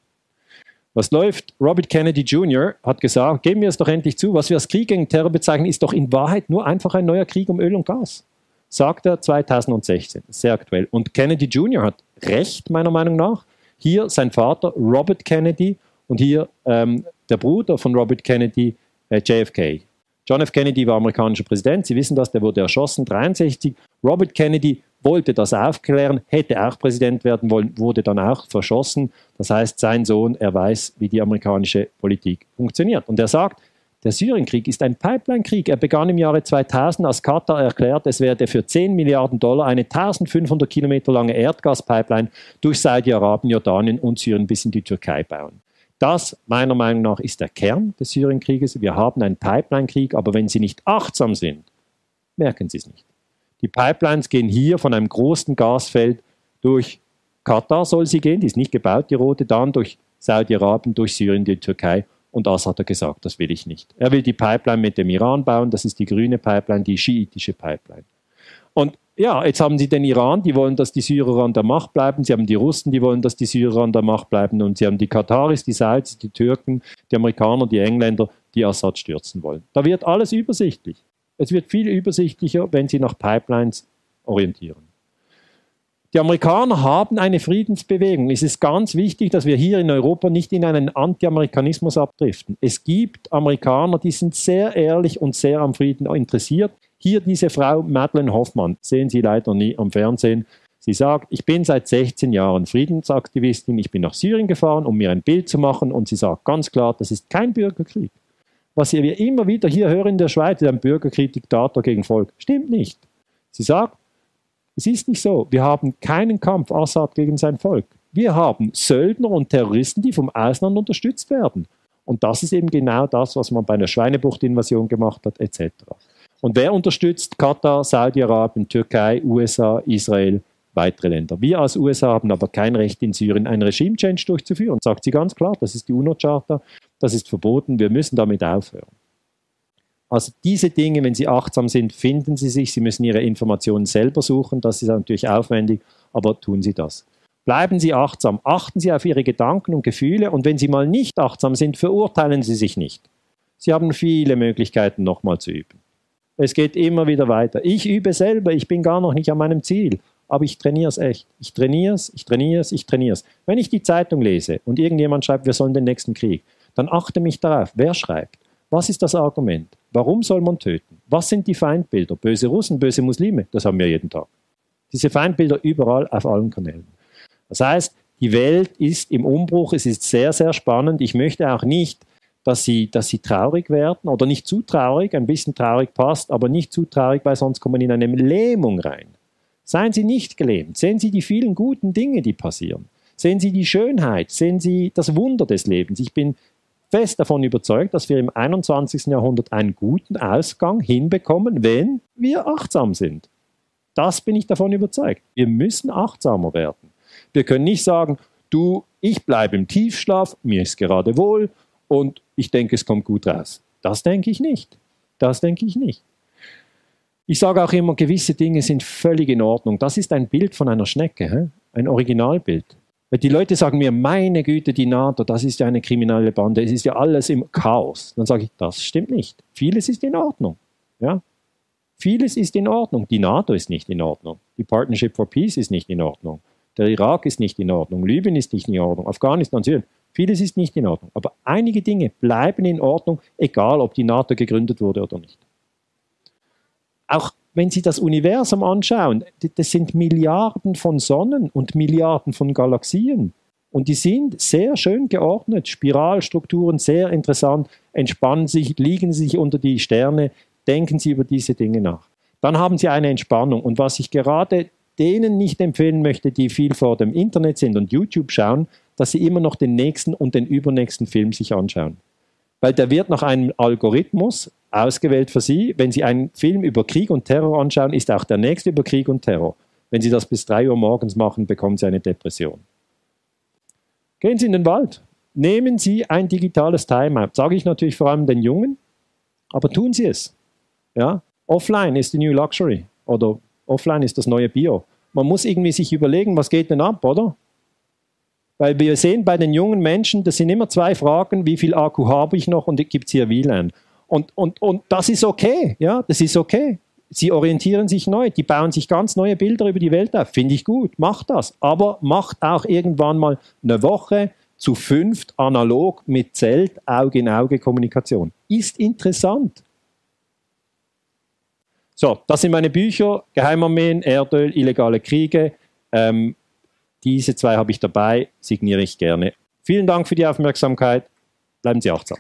Was läuft? Robert Kennedy Jr. hat gesagt, geben wir es doch endlich zu, was wir als Krieg gegen Terror bezeichnen, ist doch in Wahrheit nur einfach ein neuer Krieg um Öl und Gas. Sagt er 2016. Sehr aktuell. Und Kennedy Jr. hat recht, meiner Meinung nach. Hier sein Vater Robert Kennedy und hier ähm, der Bruder von Robert Kennedy, äh, JFK. John F. Kennedy war amerikanischer Präsident, Sie wissen das, der wurde erschossen, 63. Robert Kennedy wollte das aufklären, hätte auch Präsident werden wollen, wurde dann auch verschossen. Das heißt, sein Sohn, er weiß, wie die amerikanische Politik funktioniert. Und er sagt, der Syrienkrieg ist ein Pipeline-Krieg. Er begann im Jahre 2000, als Katar erklärt, es werde für 10 Milliarden Dollar eine 1500 Kilometer lange Erdgaspipeline durch Saudi-Arabien, Jordanien und Syrien bis in die Türkei bauen. Das, meiner Meinung nach, ist der Kern des Syrienkrieges. Wir haben einen Pipeline-Krieg, aber wenn Sie nicht achtsam sind, merken Sie es nicht. Die Pipelines gehen hier von einem großen Gasfeld durch Katar soll sie gehen, die ist nicht gebaut, die rote, dann durch Saudi-Arabien durch Syrien, die Türkei. Und Assad hat gesagt, das will ich nicht. Er will die Pipeline mit dem Iran bauen, das ist die grüne Pipeline, die schiitische Pipeline. Und ja, jetzt haben sie den Iran, die wollen, dass die Syrer an der Macht bleiben. Sie haben die Russen, die wollen, dass die Syrer an der Macht bleiben. Und sie haben die Kataris, die Saudis, die Türken, die Amerikaner, die Engländer, die Assad stürzen wollen. Da wird alles übersichtlich. Es wird viel übersichtlicher, wenn sie nach Pipelines orientieren. Die Amerikaner haben eine Friedensbewegung. Es ist ganz wichtig, dass wir hier in Europa nicht in einen Anti-Amerikanismus abdriften. Es gibt Amerikaner, die sind sehr ehrlich und sehr am Frieden interessiert. Hier diese Frau Madeleine Hoffmann, sehen Sie leider nie am Fernsehen. Sie sagt, ich bin seit 16 Jahren Friedensaktivistin, ich bin nach Syrien gefahren, um mir ein Bild zu machen und sie sagt ganz klar, das ist kein Bürgerkrieg. Was wir immer wieder hier hören in der Schweiz, ein Bürgerkrieg, Diktator gegen Volk, stimmt nicht. Sie sagt, es ist nicht so. Wir haben keinen Kampf Assad gegen sein Volk. Wir haben Söldner und Terroristen, die vom Ausland unterstützt werden. Und das ist eben genau das, was man bei einer Schweinebucht-Invasion gemacht hat, etc. Und wer unterstützt Katar, Saudi-Arabien, Türkei, USA, Israel, weitere Länder? Wir als USA haben aber kein Recht in Syrien einen Regime-Change durchzuführen, sagt sie ganz klar. Das ist die UNO-Charta, das ist verboten, wir müssen damit aufhören. Also diese Dinge, wenn Sie achtsam sind, finden Sie sich. Sie müssen Ihre Informationen selber suchen. Das ist natürlich aufwendig, aber tun Sie das. Bleiben Sie achtsam. Achten Sie auf Ihre Gedanken und Gefühle. Und wenn Sie mal nicht achtsam sind, verurteilen Sie sich nicht. Sie haben viele Möglichkeiten, nochmal zu üben. Es geht immer wieder weiter. Ich übe selber, ich bin gar noch nicht an meinem Ziel, aber ich trainiere es echt. Ich trainiere es, ich trainiere es, ich trainiere es. Wenn ich die Zeitung lese und irgendjemand schreibt, wir sollen den nächsten Krieg, dann achte mich darauf, wer schreibt. Was ist das Argument? Warum soll man töten? Was sind die Feindbilder? Böse Russen, böse Muslime? Das haben wir jeden Tag. Diese Feindbilder überall auf allen Kanälen. Das heißt, die Welt ist im Umbruch, es ist sehr, sehr spannend. Ich möchte auch nicht dass sie, dass sie traurig werden oder nicht zu traurig, ein bisschen traurig passt, aber nicht zu traurig, weil sonst kommen in eine Lähmung rein. Seien Sie nicht gelähmt, sehen Sie die vielen guten Dinge, die passieren. Sehen Sie die Schönheit, sehen Sie das Wunder des Lebens. Ich bin fest davon überzeugt, dass wir im 21. Jahrhundert einen guten Ausgang hinbekommen, wenn wir achtsam sind. Das bin ich davon überzeugt. Wir müssen achtsamer werden. Wir können nicht sagen, du, ich bleibe im Tiefschlaf, mir ist gerade wohl und ich denke, es kommt gut raus. Das denke ich nicht. Das denke ich nicht. Ich sage auch immer, gewisse Dinge sind völlig in Ordnung. Das ist ein Bild von einer Schnecke, ein Originalbild. Die Leute sagen mir, meine Güte, die NATO, das ist ja eine kriminelle Bande, es ist ja alles im Chaos. Dann sage ich, das stimmt nicht. Vieles ist in Ordnung. Ja? Vieles ist in Ordnung. Die NATO ist nicht in Ordnung. Die Partnership for Peace ist nicht in Ordnung. Der Irak ist nicht in Ordnung. Libyen ist nicht in Ordnung. Afghanistan, Syrien. Vieles ist nicht in Ordnung. Aber einige Dinge bleiben in Ordnung, egal ob die NATO gegründet wurde oder nicht. Auch wenn Sie das Universum anschauen, das sind Milliarden von Sonnen und Milliarden von Galaxien. Und die sind sehr schön geordnet, Spiralstrukturen, sehr interessant, entspannen sich, liegen sich unter die Sterne, denken Sie über diese Dinge nach. Dann haben Sie eine Entspannung. Und was ich gerade denen nicht empfehlen möchte, die viel vor dem Internet sind und YouTube schauen, dass sie immer noch den nächsten und den übernächsten Film sich anschauen. Weil der wird nach einem Algorithmus ausgewählt für Sie. Wenn Sie einen Film über Krieg und Terror anschauen, ist auch der nächste über Krieg und Terror. Wenn Sie das bis 3 Uhr morgens machen, bekommen Sie eine Depression. Gehen Sie in den Wald. Nehmen Sie ein digitales Timeout. Sage ich natürlich vor allem den Jungen, aber tun Sie es. Ja? Offline ist die New Luxury oder offline ist das neue Bio. Man muss irgendwie sich überlegen, was geht denn ab, oder? Weil wir sehen bei den jungen Menschen, das sind immer zwei Fragen, wie viel Akku habe ich noch und gibt es hier WLAN? Und, und, und das ist okay, ja, das ist okay. Sie orientieren sich neu, die bauen sich ganz neue Bilder über die Welt auf. Finde ich gut, macht das. Aber macht auch irgendwann mal eine Woche zu fünft analog mit Zelt, Auge-in-Auge-Kommunikation. Ist interessant. So, das sind meine Bücher, Geheimarmeen, Erdöl, illegale Kriege. Ähm, diese zwei habe ich dabei, signiere ich gerne. Vielen Dank für die Aufmerksamkeit. Bleiben Sie achtsam.